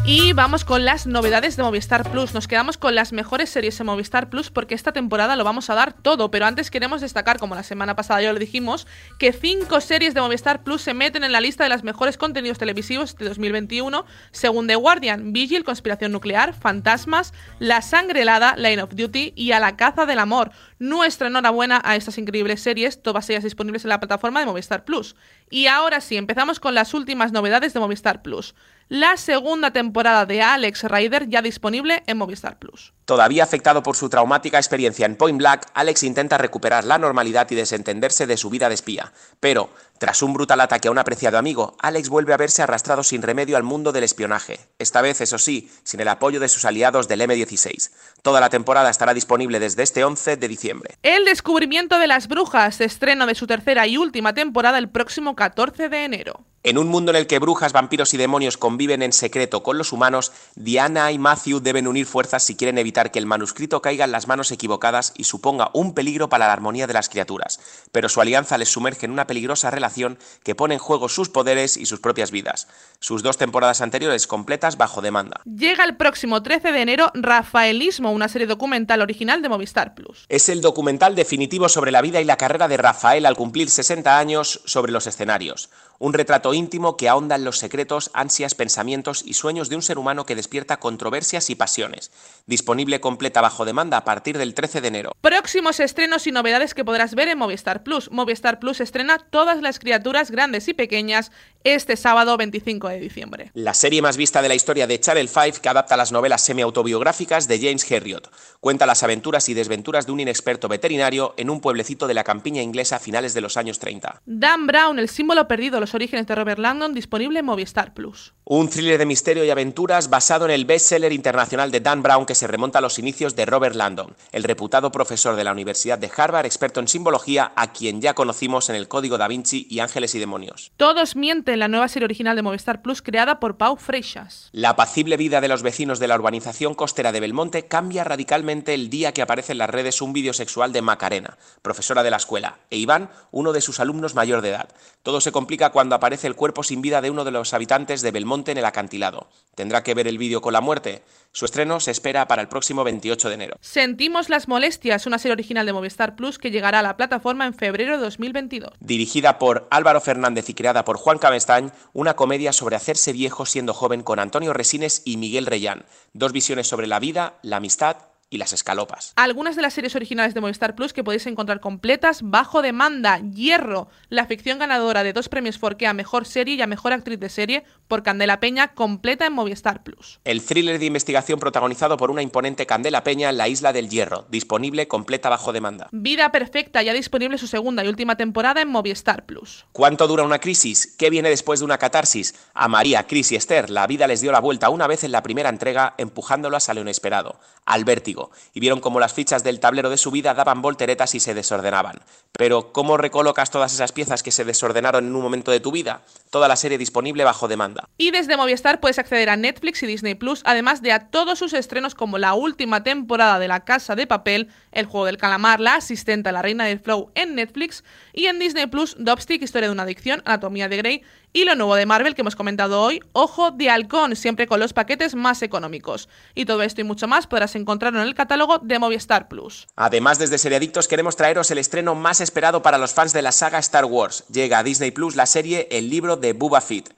Speaker 2: Y vamos con las novedades de Movistar Plus. Nos quedamos con las mejores series en Movistar Plus porque esta temporada lo vamos a dar todo. Pero antes queremos destacar, como la semana pasada ya lo dijimos, que cinco series de Movistar Plus se meten en la lista de los mejores contenidos televisivos de 2021, según The Guardian, Vigil, Conspiración Nuclear, Fantasmas, La Sangre Helada, Line of Duty y A la Caza del Amor. Nuestra enhorabuena a estas increíbles series, todas ellas disponibles en la plataforma de Movistar Plus. Y ahora sí, empezamos con las últimas novedades de Movistar Plus la segunda temporada de Alex Rider ya disponible en Movistar Plus.
Speaker 4: Todavía afectado por su traumática experiencia en Point Black, Alex intenta recuperar la normalidad y desentenderse de su vida de espía. Pero, tras un brutal ataque a un apreciado amigo, Alex vuelve a verse arrastrado sin remedio al mundo del espionaje. Esta vez, eso sí, sin el apoyo de sus aliados del M16. Toda la temporada estará disponible desde este 11 de diciembre.
Speaker 2: El descubrimiento de las brujas, estreno de su tercera y última temporada el próximo 14 de enero.
Speaker 4: En un mundo en el que brujas, vampiros y demonios conviven en secreto con los humanos, Diana y Matthew deben unir fuerzas si quieren evitar que el manuscrito caiga en las manos equivocadas y suponga un peligro para la armonía de las criaturas. Pero su alianza les sumerge en una peligrosa relación que pone en juego sus poderes y sus propias vidas. Sus dos temporadas anteriores completas bajo demanda.
Speaker 2: Llega el próximo 13 de enero Rafaelismo, una serie documental original de Movistar Plus.
Speaker 4: Es el documental definitivo sobre la vida y la carrera de Rafael al cumplir 60 años sobre los escenarios. Un retrato íntimo que ahonda en los secretos, ansias, pensamientos y sueños de un ser humano que despierta controversias y pasiones. Disponible completa bajo demanda a partir del 13 de enero.
Speaker 2: Próximos estrenos y novedades que podrás ver en Movistar Plus. Movistar Plus estrena Todas las criaturas grandes y pequeñas este sábado 25 de diciembre.
Speaker 4: La serie más vista de la historia de Channel 5 que adapta las novelas semi-autobiográficas de James Herriot. Cuenta las aventuras y desventuras de un inexperto veterinario en un pueblecito de la campiña inglesa a finales de los años 30.
Speaker 2: Dan Brown, el símbolo perdido, los orígenes de Robert Langdon, disponible en Movistar Plus.
Speaker 4: Un thriller de misterio y aventuras basado en el bestseller internacional de Dan Brown que se remonta a los inicios de Robert Langdon, el reputado profesor de la Universidad de Harvard, experto en simbología, a quien ya conocimos en el Código da Vinci y Ángeles y Demonios.
Speaker 2: Todos mienten, la nueva serie original de Movistar Plus creada por Pau Freixas.
Speaker 4: La apacible vida de los vecinos de la urbanización costera de Belmonte cambia radicalmente el día que aparece en las redes un vídeo sexual de Macarena, profesora de la escuela, e Iván, uno de sus alumnos mayor de edad. Todo se complica cuando aparece el cuerpo sin vida de uno de los habitantes de Belmonte en el acantilado. ¿Tendrá que ver el vídeo con la muerte? Su estreno se espera para el próximo 28 de enero.
Speaker 2: Sentimos las molestias, una serie original de Movistar Plus que llegará a la plataforma en febrero de 2022.
Speaker 4: Dirigida por Álvaro Fernández y creada por Juan Cabestañ, una comedia sobre hacerse viejo siendo joven con Antonio Resines y Miguel Reyán. Dos visiones sobre la vida, la amistad y las escalopas.
Speaker 2: Algunas de las series originales de Movistar Plus que podéis encontrar completas bajo demanda. Hierro, la ficción ganadora de dos premios Forque a Mejor Serie y a Mejor Actriz de Serie por Candela Peña, completa en Movistar Plus.
Speaker 4: El thriller de investigación protagonizado por una imponente Candela Peña en la isla del Hierro, disponible completa bajo demanda.
Speaker 2: Vida Perfecta, ya disponible su segunda y última temporada en Movistar Plus.
Speaker 4: ¿Cuánto dura una crisis? ¿Qué viene después de una catarsis? A María, Cris y Esther, la vida les dio la vuelta una vez en la primera entrega, empujándolas a lo inesperado, al vértigo, y vieron cómo las fichas del tablero de su vida daban volteretas y se desordenaban. Pero, ¿cómo recolocas todas esas piezas que se desordenaron en un momento de tu vida? Toda la serie disponible bajo demanda.
Speaker 2: Y desde Movistar puedes acceder a Netflix y Disney Plus, además de a todos sus estrenos como la última temporada de La Casa de Papel, El Juego del Calamar, La Asistenta, La Reina del Flow en Netflix y en Disney Plus, Dopstick, Historia de una Adicción, Anatomía de Grey y lo nuevo de Marvel que hemos comentado hoy, Ojo de Halcón, siempre con los paquetes más económicos. Y todo esto y mucho más podrás encontrarlo en el catálogo de Movistar Plus.
Speaker 4: Además, desde Seriadictos queremos traeros el estreno más esperado para los fans de la saga Star Wars. Llega a Disney Plus la serie El libro de Boba Fett.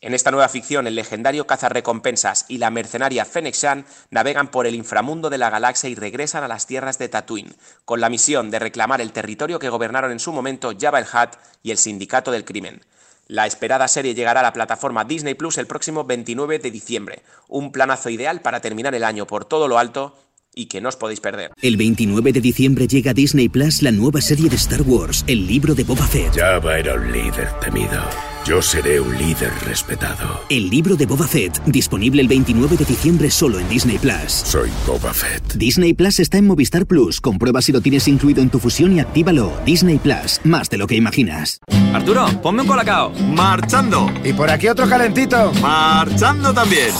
Speaker 4: En esta nueva ficción, el legendario cazarrecompensas y la mercenaria Fennec Shan navegan por el inframundo de la galaxia y regresan a las tierras de Tatooine, con la misión de reclamar el territorio que gobernaron en su momento Jabba el Hutt y el Sindicato del Crimen. La esperada serie llegará a la plataforma Disney Plus el próximo 29 de diciembre, un planazo ideal para terminar el año por todo lo alto y que no os podéis perder.
Speaker 9: El 29 de diciembre llega a Disney Plus la nueva serie de Star Wars, el libro de Boba Fett.
Speaker 10: Java era un líder temido. Yo seré un líder respetado.
Speaker 9: El libro de Boba Fett, disponible el 29 de diciembre solo en Disney Plus.
Speaker 10: Soy Boba Fett.
Speaker 9: Disney Plus está en Movistar Plus. Comprueba si lo tienes incluido en tu fusión y actívalo. Disney Plus, más de lo que imaginas.
Speaker 6: Arturo, ponme un colacao. Marchando.
Speaker 18: Y por aquí otro calentito.
Speaker 6: Marchando también.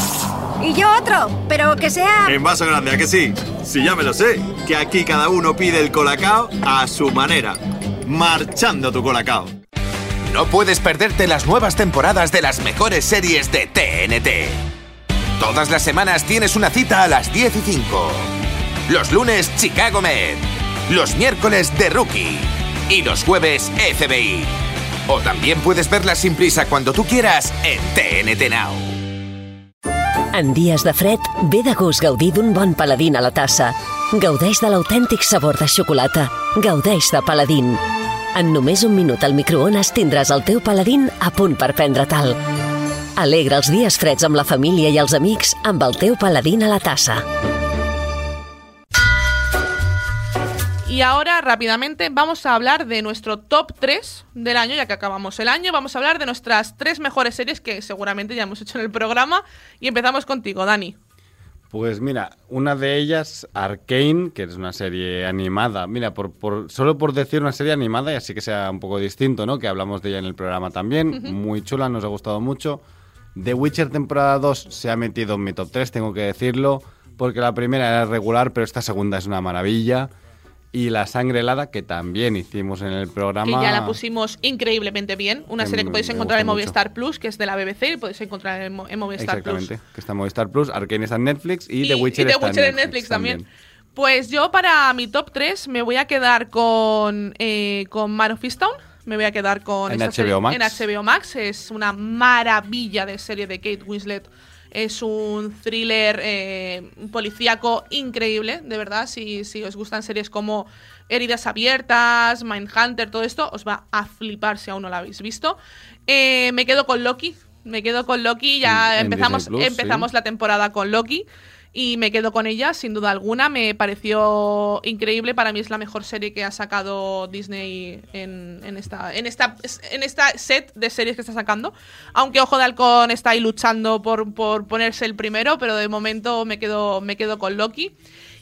Speaker 8: Y yo otro, pero que sea...
Speaker 6: En vaso grande, ¿a que sí? Si ya me lo sé, que aquí cada uno pide el colacao a su manera. Marchando tu colacao.
Speaker 11: No puedes perderte las nuevas temporadas de las mejores series de TNT. Todas las semanas tienes una cita a las 10 y 5. Los lunes, Chicago Med. Los miércoles, The Rookie. Y los jueves, FBI. O también puedes verlas sin prisa cuando tú quieras en TNT Now.
Speaker 12: En dies de fred, ve de gust gaudir bon paladín a la tassa. Gaudeix de l'autèntic sabor de xocolata. Gaudeix de paladín. En només un minut al microones tindràs el teu paladín a punt per prendre tal. Alegra els dies freds amb la família i els amics amb el teu paladín a la tassa.
Speaker 2: Y ahora, rápidamente, vamos a hablar de nuestro top 3 del año, ya que acabamos el año. Vamos a hablar de nuestras tres mejores series que seguramente ya hemos hecho en el programa. Y empezamos contigo, Dani.
Speaker 3: Pues mira, una de ellas, Arcane, que es una serie animada. Mira, por, por, solo por decir una serie animada, y así que sea un poco distinto, ¿no? Que hablamos de ella en el programa también. Muy chula, nos ha gustado mucho. The Witcher temporada 2 se ha metido en mi top 3, tengo que decirlo, porque la primera era regular, pero esta segunda es una maravilla. Y La Sangre Helada, que también hicimos en el programa.
Speaker 2: Que ya la pusimos increíblemente bien. Una
Speaker 3: Que
Speaker 2: serie que podéis encontrar en
Speaker 3: mucho.
Speaker 2: Movistar Plus, que es de la BBC, y podéis encontrar en, Mo- en Movistar Plus.
Speaker 3: Exactamente, que está en Movistar Plus, Arcane está en Netflix y,
Speaker 2: Y-
Speaker 3: The Witcher,
Speaker 2: y The
Speaker 3: está
Speaker 2: Witcher
Speaker 3: en Netflix,
Speaker 2: también. Pues yo para mi top 3 me voy a quedar con, eh, con Man of Easttown. Me voy a quedar con
Speaker 3: En
Speaker 2: esta
Speaker 3: HBO
Speaker 2: serie-
Speaker 3: Max.
Speaker 2: en HBO Max. Es una maravilla de serie de Kate Winslet. Es un thriller eh, policíaco increíble, de verdad. Si, si os gustan series como Heridas Abiertas, Mindhunter, todo esto, os va a flipar si aún no la habéis visto. Eh, me quedo con Loki. Me quedo con Loki. Ya
Speaker 3: En-
Speaker 2: empezamos,
Speaker 3: Plus,
Speaker 2: empezamos
Speaker 3: sí.
Speaker 2: la temporada con Loki y me quedo con ella, sin duda alguna. Me pareció increíble. Para mí es la mejor serie que ha sacado Disney en, en esta, en, esta, en esta set de series que está sacando. Aunque Ojo de Halcón está ahí luchando por, por ponerse el primero, pero de momento me quedo, me quedo con Loki.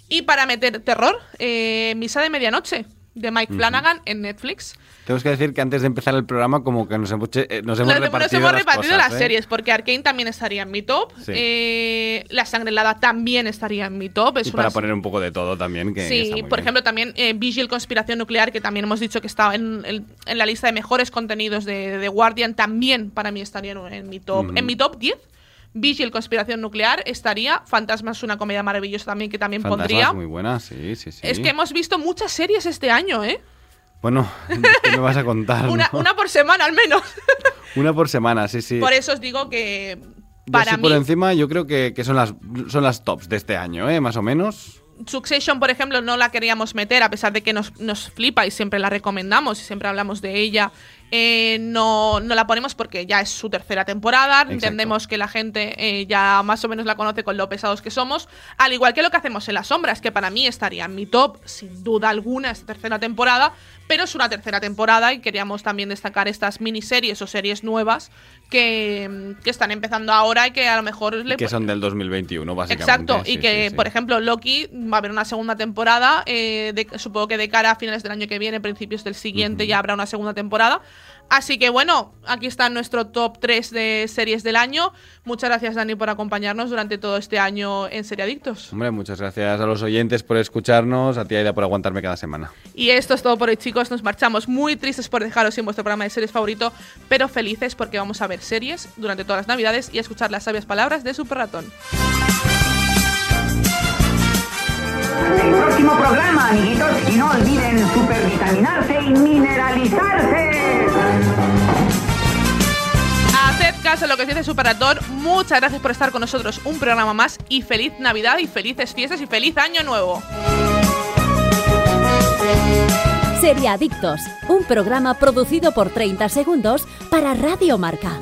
Speaker 2: Y para meter terror, eh, Misa de Medianoche, de Mike. Flanagan en Netflix.
Speaker 3: Tenemos que decir que antes de empezar el programa como que nos hemos, eh, nos hemos
Speaker 2: Nos-
Speaker 3: repartido,
Speaker 2: nos hemos
Speaker 3: las,
Speaker 2: repartido
Speaker 3: cosas,
Speaker 2: las
Speaker 3: ¿eh?
Speaker 2: series, porque Arkane también estaría en mi top.
Speaker 3: Sí.
Speaker 2: eh, la Sangre Helada también estaría en mi top. Es
Speaker 3: Y
Speaker 2: una
Speaker 3: para poner un poco de todo también, que
Speaker 2: Sí, por
Speaker 3: bien.
Speaker 2: ejemplo, también eh, Vigil Conspiración Nuclear, que también hemos dicho que estaba en, en- en la lista de mejores contenidos de, The Guardian, también para mí estaría en, en mi top. En mi top 10, Vigil Conspiración Nuclear estaría. Fantasmas, una comedia maravillosa también, que también
Speaker 3: Fantasmas,
Speaker 2: pondría.
Speaker 3: muy buena, sí, sí, sí.
Speaker 2: Es que hemos visto muchas series este año, ¿eh?
Speaker 3: Bueno, ¿qué me vas a contar?
Speaker 2: Una,
Speaker 3: no?
Speaker 2: una por semana al menos.
Speaker 3: Una por semana, sí, sí.
Speaker 2: Por eso os digo que para
Speaker 3: así
Speaker 2: mí
Speaker 3: por encima yo creo que, que son, las, son las tops de este año, ¿eh? Más o menos.
Speaker 2: Succession, por ejemplo, no la queríamos meter, a pesar de que nos, nos flipa y siempre la recomendamos y siempre hablamos de ella eh, no, no la ponemos porque ya es su tercera temporada.
Speaker 3: Exacto.
Speaker 2: Entendemos que la gente eh, ya más o menos la conoce con lo pesados que somos. Al igual que lo que hacemos en las sombras, que para mí estaría en mi top, sin duda alguna, esta tercera temporada. Pero es una tercera temporada y queríamos también destacar estas miniseries o series nuevas que, que están empezando ahora y que a lo mejor le
Speaker 3: Que son del 2021, básicamente.
Speaker 2: Exacto, y que,
Speaker 3: sí, sí.
Speaker 2: por ejemplo, Loki va a haber una segunda temporada, eh, de- supongo que de cara a finales del año que viene, principios del siguiente, ya habrá una segunda temporada. Así que bueno, aquí está nuestro top 3 de series del año. Muchas gracias, Dani, por acompañarnos durante todo este año en Seriadictos.
Speaker 3: Hombre, muchas gracias a los oyentes por escucharnos, a ti, Aida, por aguantarme cada semana.
Speaker 2: Y esto es todo por hoy, chicos. Nos marchamos muy tristes por dejaros sin vuestro programa de series favorito, pero felices porque vamos a ver series durante todas las navidades y a escuchar las sabias palabras de Super Ratón.
Speaker 18: El próximo programa, amiguitos, y no olviden supervitaminarse y mineralizarse.
Speaker 2: Haced caso a lo que os dice Superator. Muchas gracias por estar con nosotros un programa más y feliz Navidad y felices fiestas y feliz año nuevo.
Speaker 19: Seriadictos, un programa producido por 30 segundos para Radio Marca.